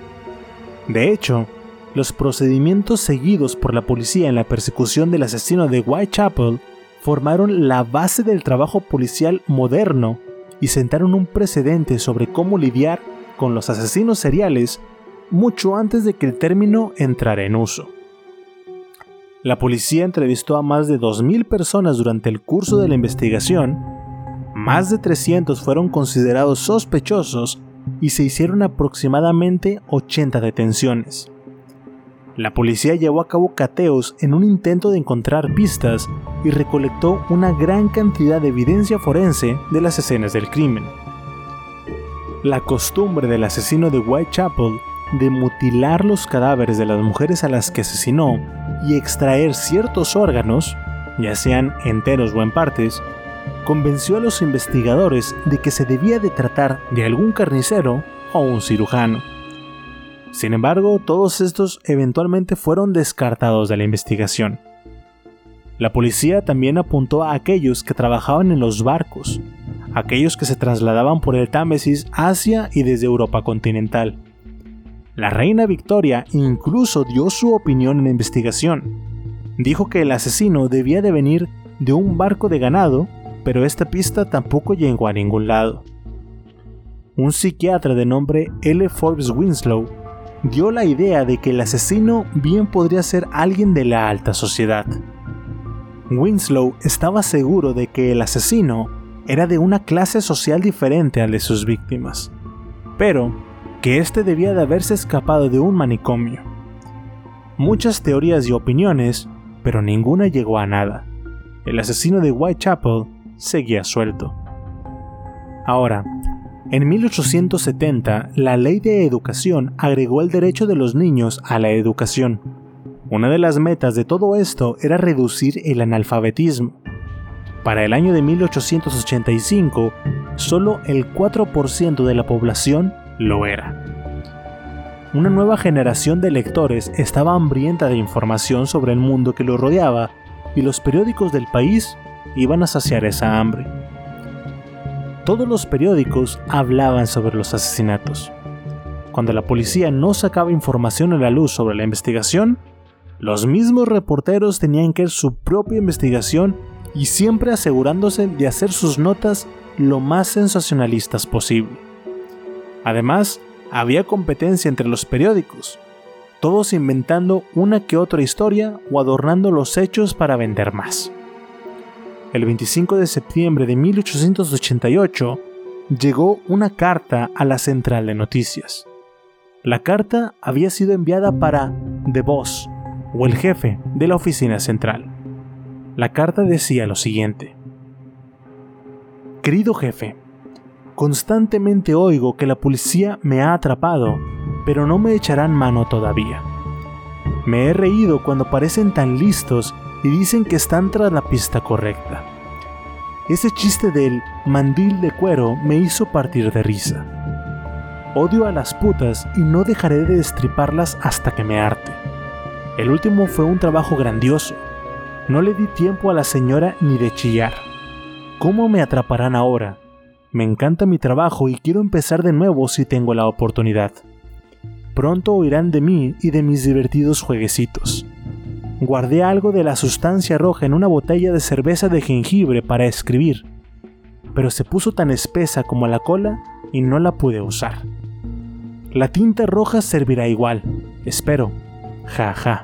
Speaker 1: De hecho, los procedimientos seguidos por la policía en la persecución del asesino de Whitechapel formaron la base del trabajo policial moderno y sentaron un precedente sobre cómo lidiar con los asesinos seriales mucho antes de que el término entrara en uso. La policía entrevistó a más de 2.000 personas durante el curso de la investigación, más de 300 fueron considerados sospechosos y se hicieron aproximadamente 80 detenciones. La policía llevó a cabo cateos en un intento de encontrar pistas y recolectó una gran cantidad de evidencia forense de las escenas del crimen. La costumbre del asesino de Whitechapel de mutilar los cadáveres de las mujeres a las que asesinó y extraer ciertos órganos, ya sean enteros o en partes, convenció a los investigadores de que se debía de tratar de algún carnicero o un cirujano. Sin embargo, todos estos eventualmente fueron descartados de la investigación. La policía también apuntó a aquellos que trabajaban en los barcos, aquellos que se trasladaban por el Támesis hacia y desde Europa continental. La reina Victoria incluso dio su opinión en la investigación. Dijo que el asesino debía de venir de un barco de ganado, pero esta pista tampoco llegó a ningún lado. Un psiquiatra de nombre L. Forbes Winslow dio la idea de que el asesino bien podría ser alguien de la alta sociedad. Winslow estaba seguro de que el asesino era de una clase social diferente al de sus víctimas, pero que éste debía de haberse escapado de un manicomio. Muchas teorías y opiniones, pero ninguna llegó a nada. El asesino de Whitechapel seguía suelto. Ahora, en 1870, la ley de educación agregó el derecho de los niños a la educación. Una de las metas de todo esto era reducir el analfabetismo. Para el año de 1885, solo el 4% de la población lo era. Una nueva generación de lectores estaba hambrienta de información sobre el mundo que lo rodeaba y los periódicos del país iban a saciar esa hambre todos los periódicos hablaban sobre los asesinatos. Cuando la policía no sacaba información a la luz sobre la investigación, los mismos reporteros tenían que hacer su propia investigación y siempre asegurándose de hacer sus notas lo más sensacionalistas posible. Además, había competencia entre los periódicos, todos inventando una que otra historia o adornando los hechos para vender más. El 25 de septiembre de 1888 llegó una carta a la central de noticias. La carta había sido enviada para The Boss, o el jefe de la oficina central. La carta decía lo siguiente. Querido jefe, constantemente oigo que la policía me ha atrapado, pero no me echarán mano todavía. Me he reído cuando parecen tan listos y dicen que están tras la pista correcta. Ese chiste del mandil de cuero me hizo partir de risa. Odio a las putas y no dejaré de destriparlas hasta que me harte. El último fue un trabajo grandioso. No le di tiempo a la señora ni de chillar. ¿Cómo me atraparán ahora? Me encanta mi trabajo y quiero empezar de nuevo si tengo la oportunidad. Pronto oirán de mí y de mis divertidos jueguecitos. Guardé algo de la sustancia roja en una botella de cerveza de jengibre para escribir, pero se puso tan espesa como la cola y no la pude usar. La tinta roja servirá igual, espero. Ja, ja.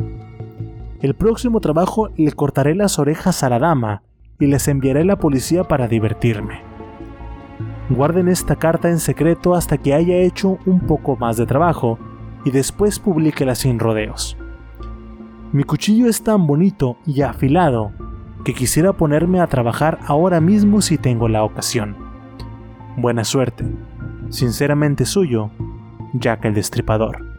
Speaker 1: El próximo trabajo le cortaré las orejas a la dama y les enviaré a la policía para divertirme. Guarden esta carta en secreto hasta que haya hecho un poco más de trabajo y después publíquela sin rodeos. Mi cuchillo es tan bonito y afilado que quisiera ponerme a trabajar ahora mismo si tengo la ocasión. Buena suerte. Sinceramente suyo, Jack el Destripador.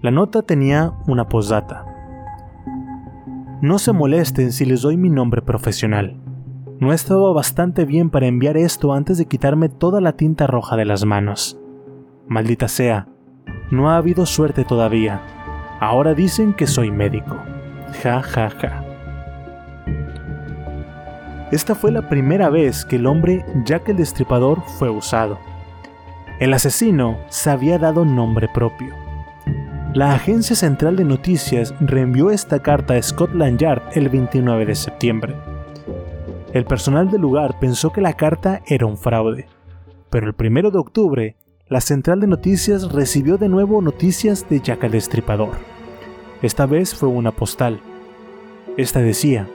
Speaker 1: La nota tenía una posdata. No se molesten si les doy mi nombre profesional. No estaba bastante bien para enviar esto antes de quitarme toda la tinta roja de las manos. Maldita sea, no ha habido suerte todavía. Ahora dicen que soy médico. Ja, ja, ja. Esta fue la primera vez que el hombre Jack el Destripador fue usado. El asesino se había dado nombre propio. La Agencia Central de Noticias reenvió esta carta a Scotland Yard el 29 de septiembre. El personal del lugar pensó que la carta era un fraude, pero el 1 de octubre, la Central de Noticias recibió de nuevo noticias de Jack el Destripador. Esta vez fue una postal. Esta decía,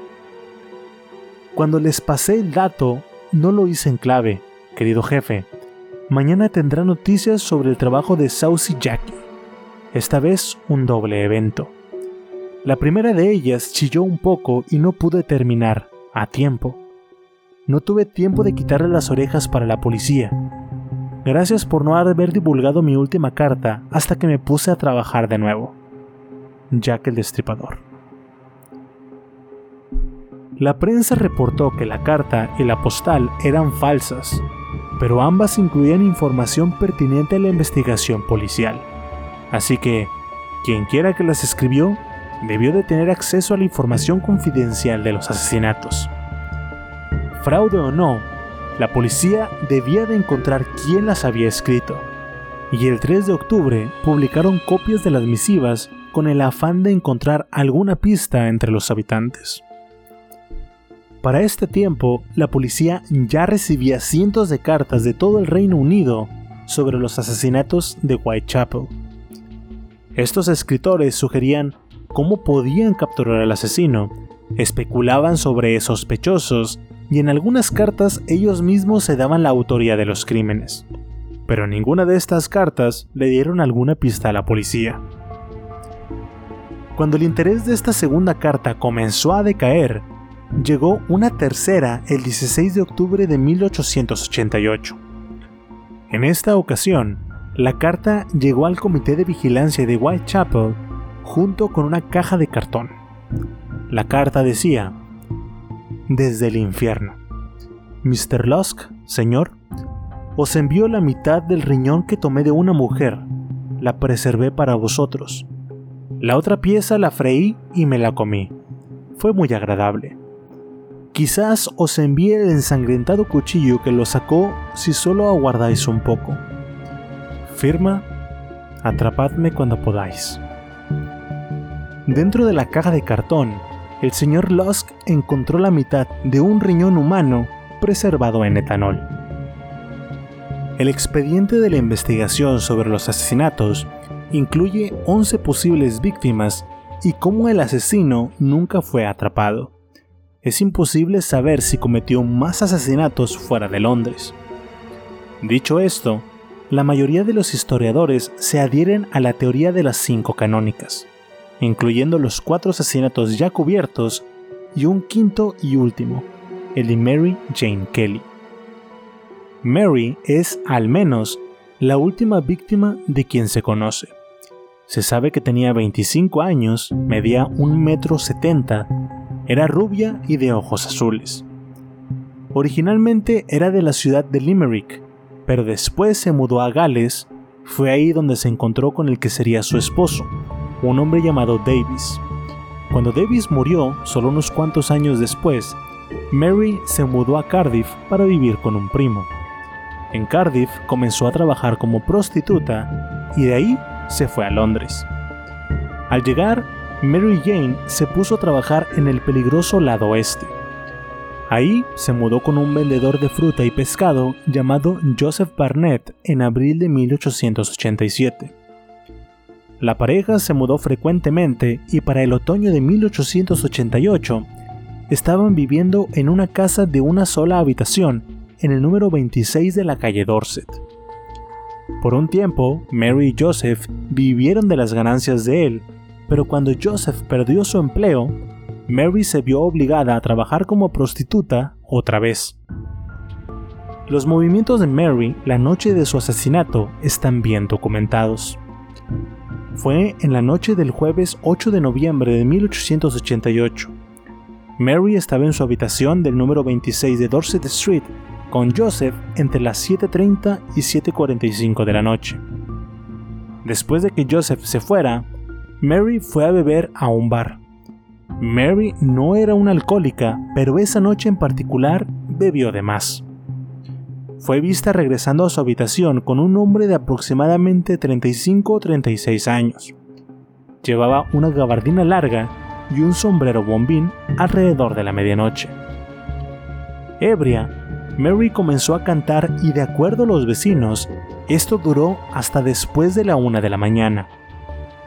Speaker 1: Cuando les pasé el dato, no lo hice en clave, querido jefe, mañana tendrá noticias sobre el trabajo de Saucy Jackie. Esta vez un doble evento. La primera de ellas chilló un poco y no pude terminar a tiempo. No tuve tiempo de quitarle las orejas para la policía. Gracias por no haber divulgado mi última carta hasta que me puse a trabajar de nuevo. Jack el Destripador. La prensa reportó que la carta y la postal eran falsas pero ambas incluían información pertinente a la investigación policial. Así que, quien quiera que las escribió, debió de tener acceso a la información confidencial de los asesinatos. Fraude o no, la policía debía de encontrar quién las había escrito, y el 3 de octubre publicaron copias de las misivas con el afán de encontrar alguna pista entre los habitantes. Para este tiempo, la policía ya recibía cientos de cartas de todo el Reino Unido sobre los asesinatos de Whitechapel. Estos escritores sugerían cómo podían capturar al asesino, especulaban sobre sospechosos y en algunas cartas ellos mismos se daban la autoría de los crímenes. Pero ninguna de estas cartas le dieron alguna pista a la policía. Cuando el interés de esta segunda carta comenzó a decaer, llegó una tercera el 16 de octubre de 1888. En esta ocasión, la carta llegó al Comité de Vigilancia de Whitechapel junto con una caja de cartón. La carta decía, Desde el infierno. Mr. Lusk, señor, os envío la mitad del riñón que tomé de una mujer. La preservé para vosotros. La otra pieza la freí y me la comí. Fue muy agradable. Quizás os envíe el ensangrentado cuchillo que lo sacó si solo aguardáis un poco. Firma, atrapadme cuando podáis. Dentro de la caja de cartón, el señor Lusk encontró la mitad de un riñón humano preservado en etanol. El expediente de la investigación sobre los asesinatos incluye 11 posibles víctimas y cómo el asesino nunca fue atrapado. Es imposible saber si cometió más asesinatos fuera de Londres. Dicho esto, la mayoría de los historiadores se adhieren a la teoría de las cinco canónicas, incluyendo los cuatro asesinatos ya cubiertos y un quinto y último, el de Mary Jane Kelly. Mary es, al menos, la última víctima de quien se conoce. Se sabe que tenía 25 años, medía 1,70 metro 70, era rubia y de ojos azules. Originalmente era de la ciudad de Limerick, pero después se mudó a Gales, fue ahí donde se encontró con el que sería su esposo, un hombre llamado Davis. Cuando Davis murió, solo unos cuantos años después, Mary se mudó a Cardiff para vivir con un primo. En Cardiff comenzó a trabajar como prostituta y de ahí se fue a Londres. Al llegar, Mary Jane se puso a trabajar en el peligroso lado oeste. Ahí se mudó con un vendedor de fruta y pescado llamado Joseph Barnett en abril de 1887. La pareja se mudó frecuentemente y para el otoño de 1888 estaban viviendo en una casa de una sola habitación en el número 26 de la calle Dorset. Por un tiempo, Mary y Joseph vivieron de las ganancias de él, pero cuando Joseph perdió su empleo, Mary se vio obligada a trabajar como prostituta otra vez. Los movimientos de Mary la noche de su asesinato están bien documentados. Fue en la noche del jueves 8 de noviembre de 1888. Mary estaba en su habitación del número 26 de Dorset Street con Joseph entre las 7.30 y 7.45 de la noche. Después de que Joseph se fuera, Mary fue a beber a un bar. Mary no era una alcohólica, pero esa noche en particular bebió de más. Fue vista regresando a su habitación con un hombre de aproximadamente 35 o 36 años. Llevaba una gabardina larga y un sombrero bombín alrededor de la medianoche. Ebria, Mary comenzó a cantar y de acuerdo a los vecinos, esto duró hasta después de la una de la mañana.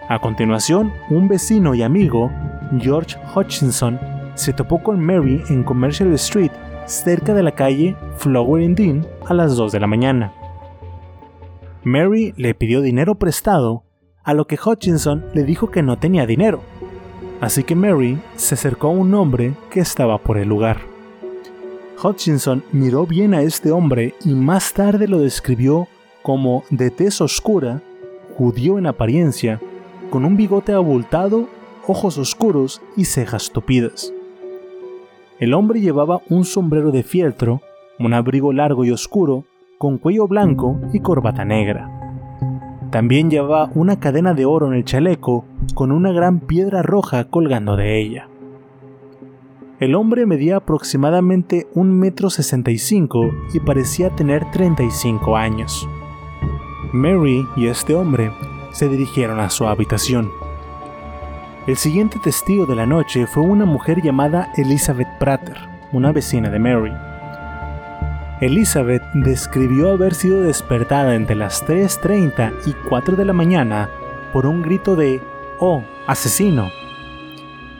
Speaker 1: A continuación, un vecino y amigo, George Hutchinson, se topó con Mary en Commercial Street, cerca de la calle Flower Dean, a las 2 de la mañana. Mary le pidió dinero prestado, a lo que Hutchinson le dijo que no tenía dinero. Así que Mary se acercó a un hombre que estaba por el lugar. Hutchinson miró bien a este hombre y más tarde lo describió como de tez oscura, judío en apariencia, con un bigote abultado, ojos oscuros y cejas tupidas. El hombre llevaba un sombrero de fieltro, un abrigo largo y oscuro, con cuello blanco y corbata negra. También llevaba una cadena de oro en el chaleco con una gran piedra roja colgando de ella. El hombre medía aproximadamente un metro sesenta y parecía tener 35 años. Mary y este hombre se dirigieron a su habitación. El siguiente testigo de la noche fue una mujer llamada Elizabeth Prater, una vecina de Mary. Elizabeth describió haber sido despertada entre las 3.30 y 4 de la mañana por un grito de ¡Oh, asesino!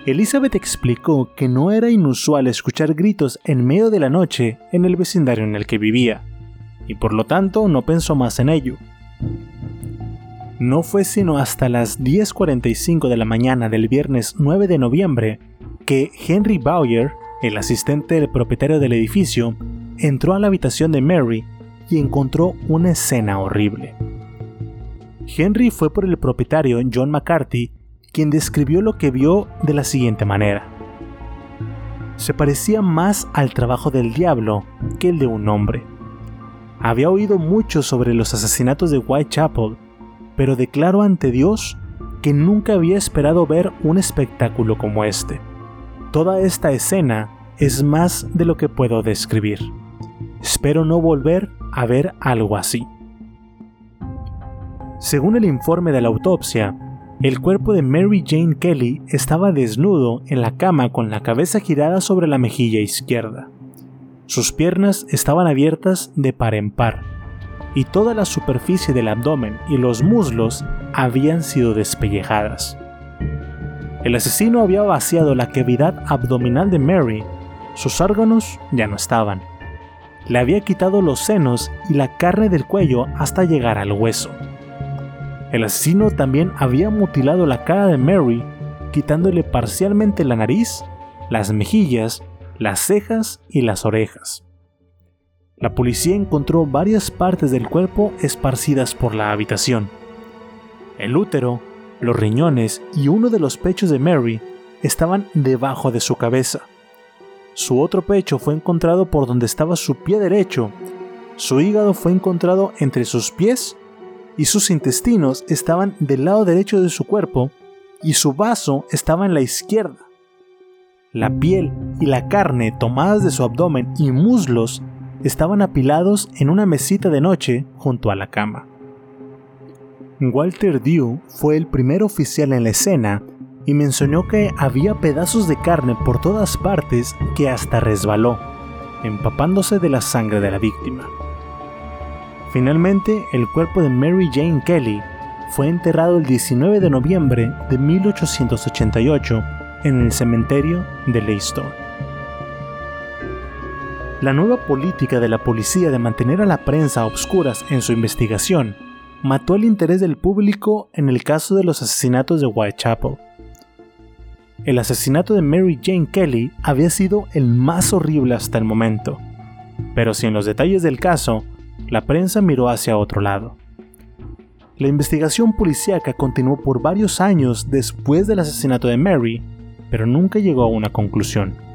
Speaker 1: Elizabeth explicó que no era inusual escuchar gritos en medio de la noche en el vecindario en el que vivía, y por lo tanto no pensó más en ello. No fue sino hasta las 10.45 de la mañana del viernes 9 de noviembre que Henry Bowyer, el asistente del propietario del edificio, entró a la habitación de Mary y encontró una escena horrible. Henry fue por el propietario John McCarthy quien describió lo que vio de la siguiente manera. Se parecía más al trabajo del diablo que el de un hombre. Había oído mucho sobre los asesinatos de Whitechapel, pero declaro ante Dios que nunca había esperado ver un espectáculo como este. Toda esta escena es más de lo que puedo describir. Espero no volver a ver algo así. Según el informe de la autopsia, el cuerpo de Mary Jane Kelly estaba desnudo en la cama con la cabeza girada sobre la mejilla izquierda. Sus piernas estaban abiertas de par en par, y toda la superficie del abdomen y los muslos habían sido despellejadas. El asesino había vaciado la cavidad abdominal de Mary, sus órganos ya no estaban. Le había quitado los senos y la carne del cuello hasta llegar al hueso. El asesino también había mutilado la cara de Mary, quitándole parcialmente la nariz, las mejillas, las cejas y las orejas. La policía encontró varias partes del cuerpo esparcidas por la habitación. El útero, los riñones y uno de los pechos de Mary estaban debajo de su cabeza. Su otro pecho fue encontrado por donde estaba su pie derecho. Su hígado fue encontrado entre sus pies y sus intestinos estaban del lado derecho de su cuerpo y su vaso estaba en la izquierda. La piel y la carne tomadas de su abdomen y muslos estaban apilados en una mesita de noche junto a la cama. Walter Dew fue el primer oficial en la escena y mencionó que había pedazos de carne por todas partes que hasta resbaló, empapándose de la sangre de la víctima. Finalmente, el cuerpo de Mary Jane Kelly fue enterrado el 19 de noviembre de 1888 en el cementerio de Leicester. La nueva política de la policía de mantener a la prensa a obscuras en su investigación mató el interés del público en el caso de los asesinatos de Whitechapel. El asesinato de Mary Jane Kelly había sido el más horrible hasta el momento, pero sin los detalles del caso, la prensa miró hacia otro lado. La investigación policíaca continuó por varios años después del asesinato de Mary, pero nunca llegó a una conclusión.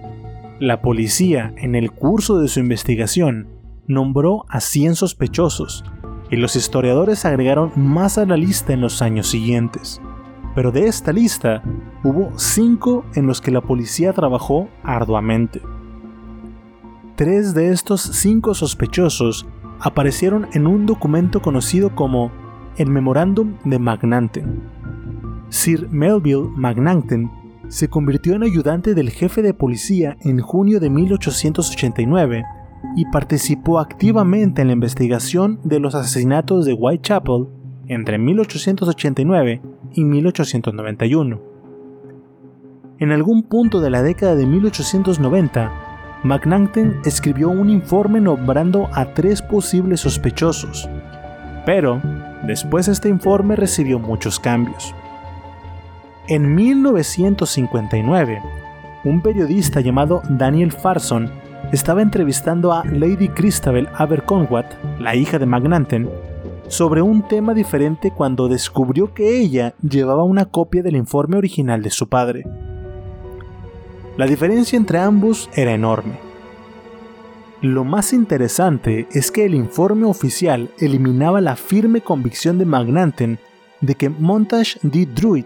Speaker 1: La policía, en el curso de su investigación, nombró a 100 sospechosos, y los historiadores agregaron más a la lista en los años siguientes. Pero de esta lista, hubo 5 en los que la policía trabajó arduamente. Tres de estos cinco sospechosos aparecieron en un documento conocido como el Memorándum de Magnanten. Sir Melville Magnanten se convirtió en ayudante del jefe de policía en junio de 1889 y participó activamente en la investigación de los asesinatos de Whitechapel entre 1889 y 1891. En algún punto de la década de 1890, McNaughton escribió un informe nombrando a tres posibles sospechosos, pero después este informe recibió muchos cambios. En 1959, un periodista llamado Daniel Farson estaba entrevistando a Lady Christabel Aberconwat, la hija de Magnanten, sobre un tema diferente cuando descubrió que ella llevaba una copia del informe original de su padre. La diferencia entre ambos era enorme. Lo más interesante es que el informe oficial eliminaba la firme convicción de Magnanten de que Montage D. Druid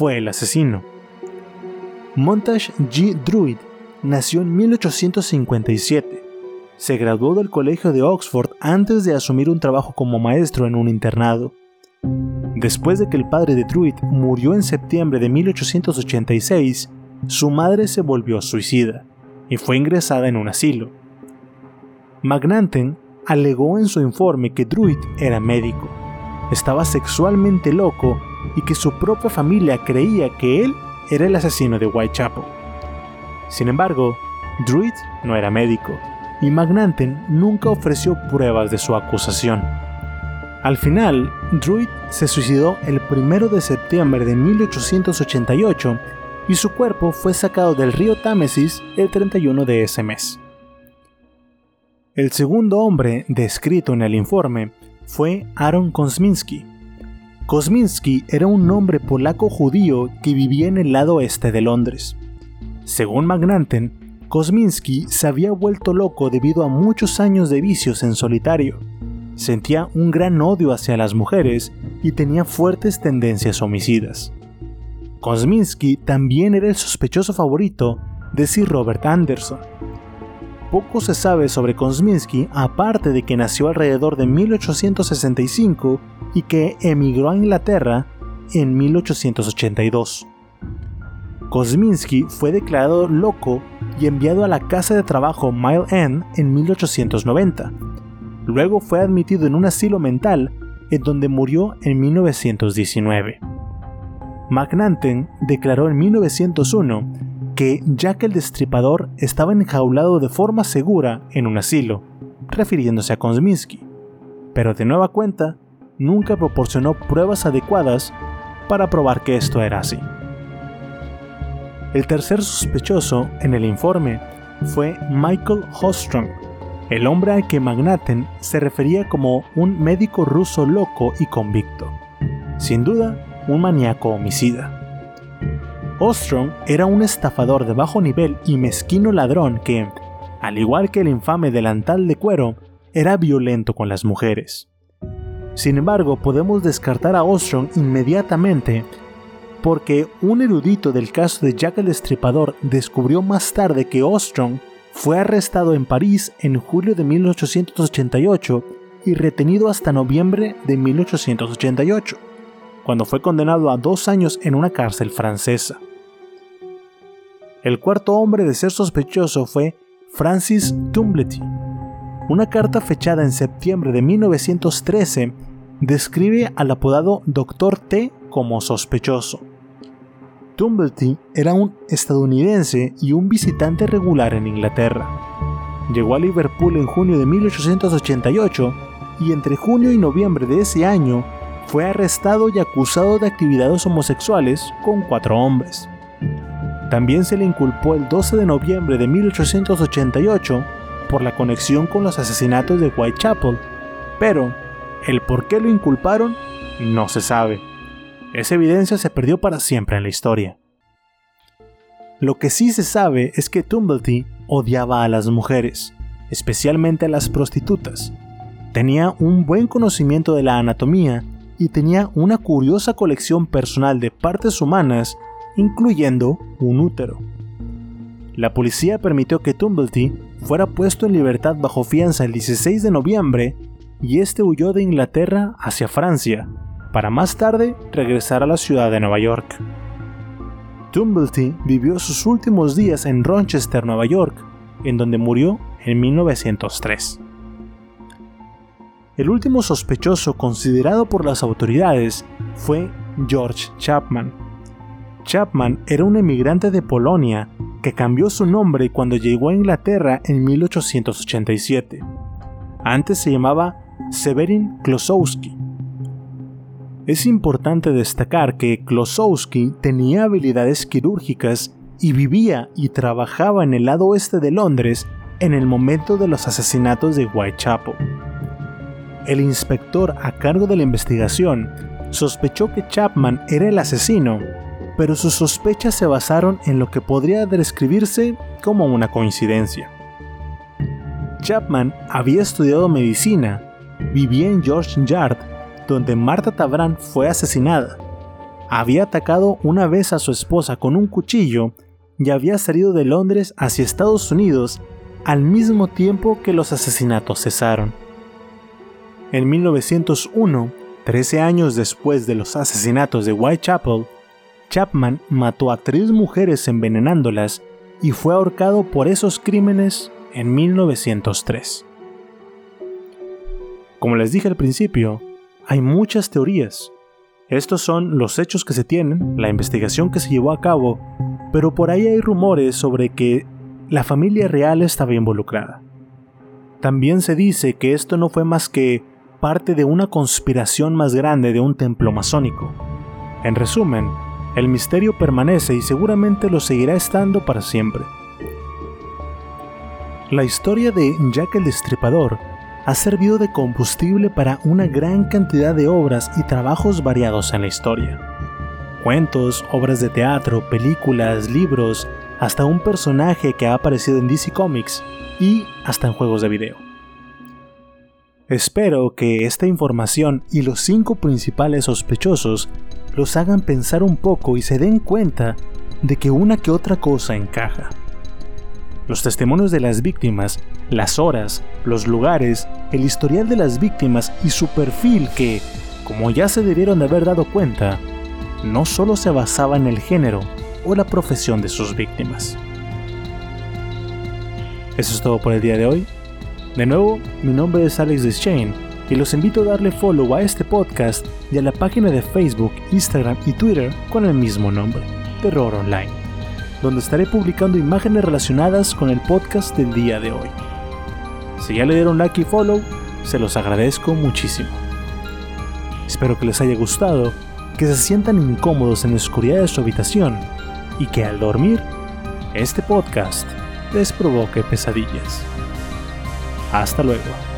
Speaker 1: fue el asesino. Montage G. Druid nació en 1857. Se graduó del Colegio de Oxford antes de asumir un trabajo como maestro en un internado. Después de que el padre de Druid murió en septiembre de 1886, su madre se volvió suicida y fue ingresada en un asilo. Magnanten alegó en su informe que Druid era médico, estaba sexualmente loco y que su propia familia creía que él era el asesino de Whitechapel. Sin embargo, Druid no era médico y Magnanten nunca ofreció pruebas de su acusación. Al final, Druid se suicidó el 1 de septiembre de 1888 y su cuerpo fue sacado del río Támesis el 31 de ese mes. El segundo hombre descrito en el informe fue Aaron Kosminski, Kosminski era un nombre polaco judío que vivía en el lado este de Londres. Según Magnanten, Kosminski se había vuelto loco debido a muchos años de vicios en solitario. Sentía un gran odio hacia las mujeres y tenía fuertes tendencias homicidas. Kosminski también era el sospechoso favorito de Sir Robert Anderson. Poco se sabe sobre Kosminski aparte de que nació alrededor de 1865 y que emigró a Inglaterra en 1882. Kosminski fue declarado loco y enviado a la casa de trabajo Mile End en 1890. Luego fue admitido en un asilo mental en donde murió en 1919. McNanten declaró en 1901 que Jack el Destripador estaba enjaulado de forma segura en un asilo, refiriéndose a Kosminski, pero de nueva cuenta nunca proporcionó pruebas adecuadas para probar que esto era así. El tercer sospechoso en el informe fue Michael Hostrom, el hombre al que Magnaten se refería como un médico ruso loco y convicto. Sin duda, un maníaco homicida. Ostrom era un estafador de bajo nivel y mezquino ladrón que, al igual que el infame delantal de cuero, era violento con las mujeres. Sin embargo, podemos descartar a Ostrom inmediatamente porque un erudito del caso de Jack el Destripador descubrió más tarde que Ostrom fue arrestado en París en julio de 1888 y retenido hasta noviembre de 1888, cuando fue condenado a dos años en una cárcel francesa. El cuarto hombre de ser sospechoso fue Francis Tumblety. Una carta fechada en septiembre de 1913 describe al apodado Dr. T como sospechoso. Tumblety era un estadounidense y un visitante regular en Inglaterra. Llegó a Liverpool en junio de 1888 y entre junio y noviembre de ese año fue arrestado y acusado de actividades homosexuales con cuatro hombres. También se le inculpó el 12 de noviembre de 1888 por la conexión con los asesinatos de Whitechapel, pero el por qué lo inculparon no se sabe. Esa evidencia se perdió para siempre en la historia. Lo que sí se sabe es que Tumblety odiaba a las mujeres, especialmente a las prostitutas. Tenía un buen conocimiento de la anatomía y tenía una curiosa colección personal de partes humanas, incluyendo un útero. La policía permitió que Tumblety fuera puesto en libertad bajo fianza el 16 de noviembre y este huyó de Inglaterra hacia Francia, para más tarde regresar a la ciudad de Nueva York. Tumblety vivió sus últimos días en Rochester, Nueva York, en donde murió en 1903. El último sospechoso considerado por las autoridades fue George Chapman. Chapman era un emigrante de Polonia que cambió su nombre cuando llegó a Inglaterra en 1887. Antes se llamaba Severin Klosowski es importante destacar que Klosowski tenía habilidades quirúrgicas y vivía y trabajaba en el lado oeste de Londres en el momento de los asesinatos de Whitechapel. El inspector a cargo de la investigación sospechó que Chapman era el asesino, pero sus sospechas se basaron en lo que podría describirse como una coincidencia. Chapman había estudiado medicina, vivía en George Yard donde Marta Tabrán fue asesinada. Había atacado una vez a su esposa con un cuchillo y había salido de Londres hacia Estados Unidos al mismo tiempo que los asesinatos cesaron. En 1901, 13 años después de los asesinatos de Whitechapel, Chapman mató a tres mujeres envenenándolas y fue ahorcado por esos crímenes en 1903. Como les dije al principio, hay muchas teorías. Estos son los hechos que se tienen, la investigación que se llevó a cabo, pero por ahí hay rumores sobre que la familia real estaba involucrada. También se dice que esto no fue más que parte de una conspiración más grande de un templo masónico. En resumen, el misterio permanece y seguramente lo seguirá estando para siempre. La historia de Jack el Destripador ha servido de combustible para una gran cantidad de obras y trabajos variados en la historia. Cuentos, obras de teatro, películas, libros, hasta un personaje que ha aparecido en DC Comics y hasta en juegos de video. Espero que esta información y los cinco principales sospechosos los hagan pensar un poco y se den cuenta de que una que otra cosa encaja los testimonios de las víctimas, las horas, los lugares, el historial de las víctimas y su perfil que, como ya se debieron de haber dado cuenta, no solo se basaba en el género o la profesión de sus víctimas. Eso es todo por el día de hoy. De nuevo, mi nombre es Alex Deschane y los invito a darle follow a este podcast y a la página de Facebook, Instagram y Twitter con el mismo nombre, Terror Online, donde estaré publicando imágenes relacionadas con el podcast del día de hoy. Si ya le dieron like y follow, se los agradezco muchísimo. Espero que les haya gustado, que se sientan incómodos en la oscuridad de su habitación y que al dormir, este podcast les provoque pesadillas. Hasta luego.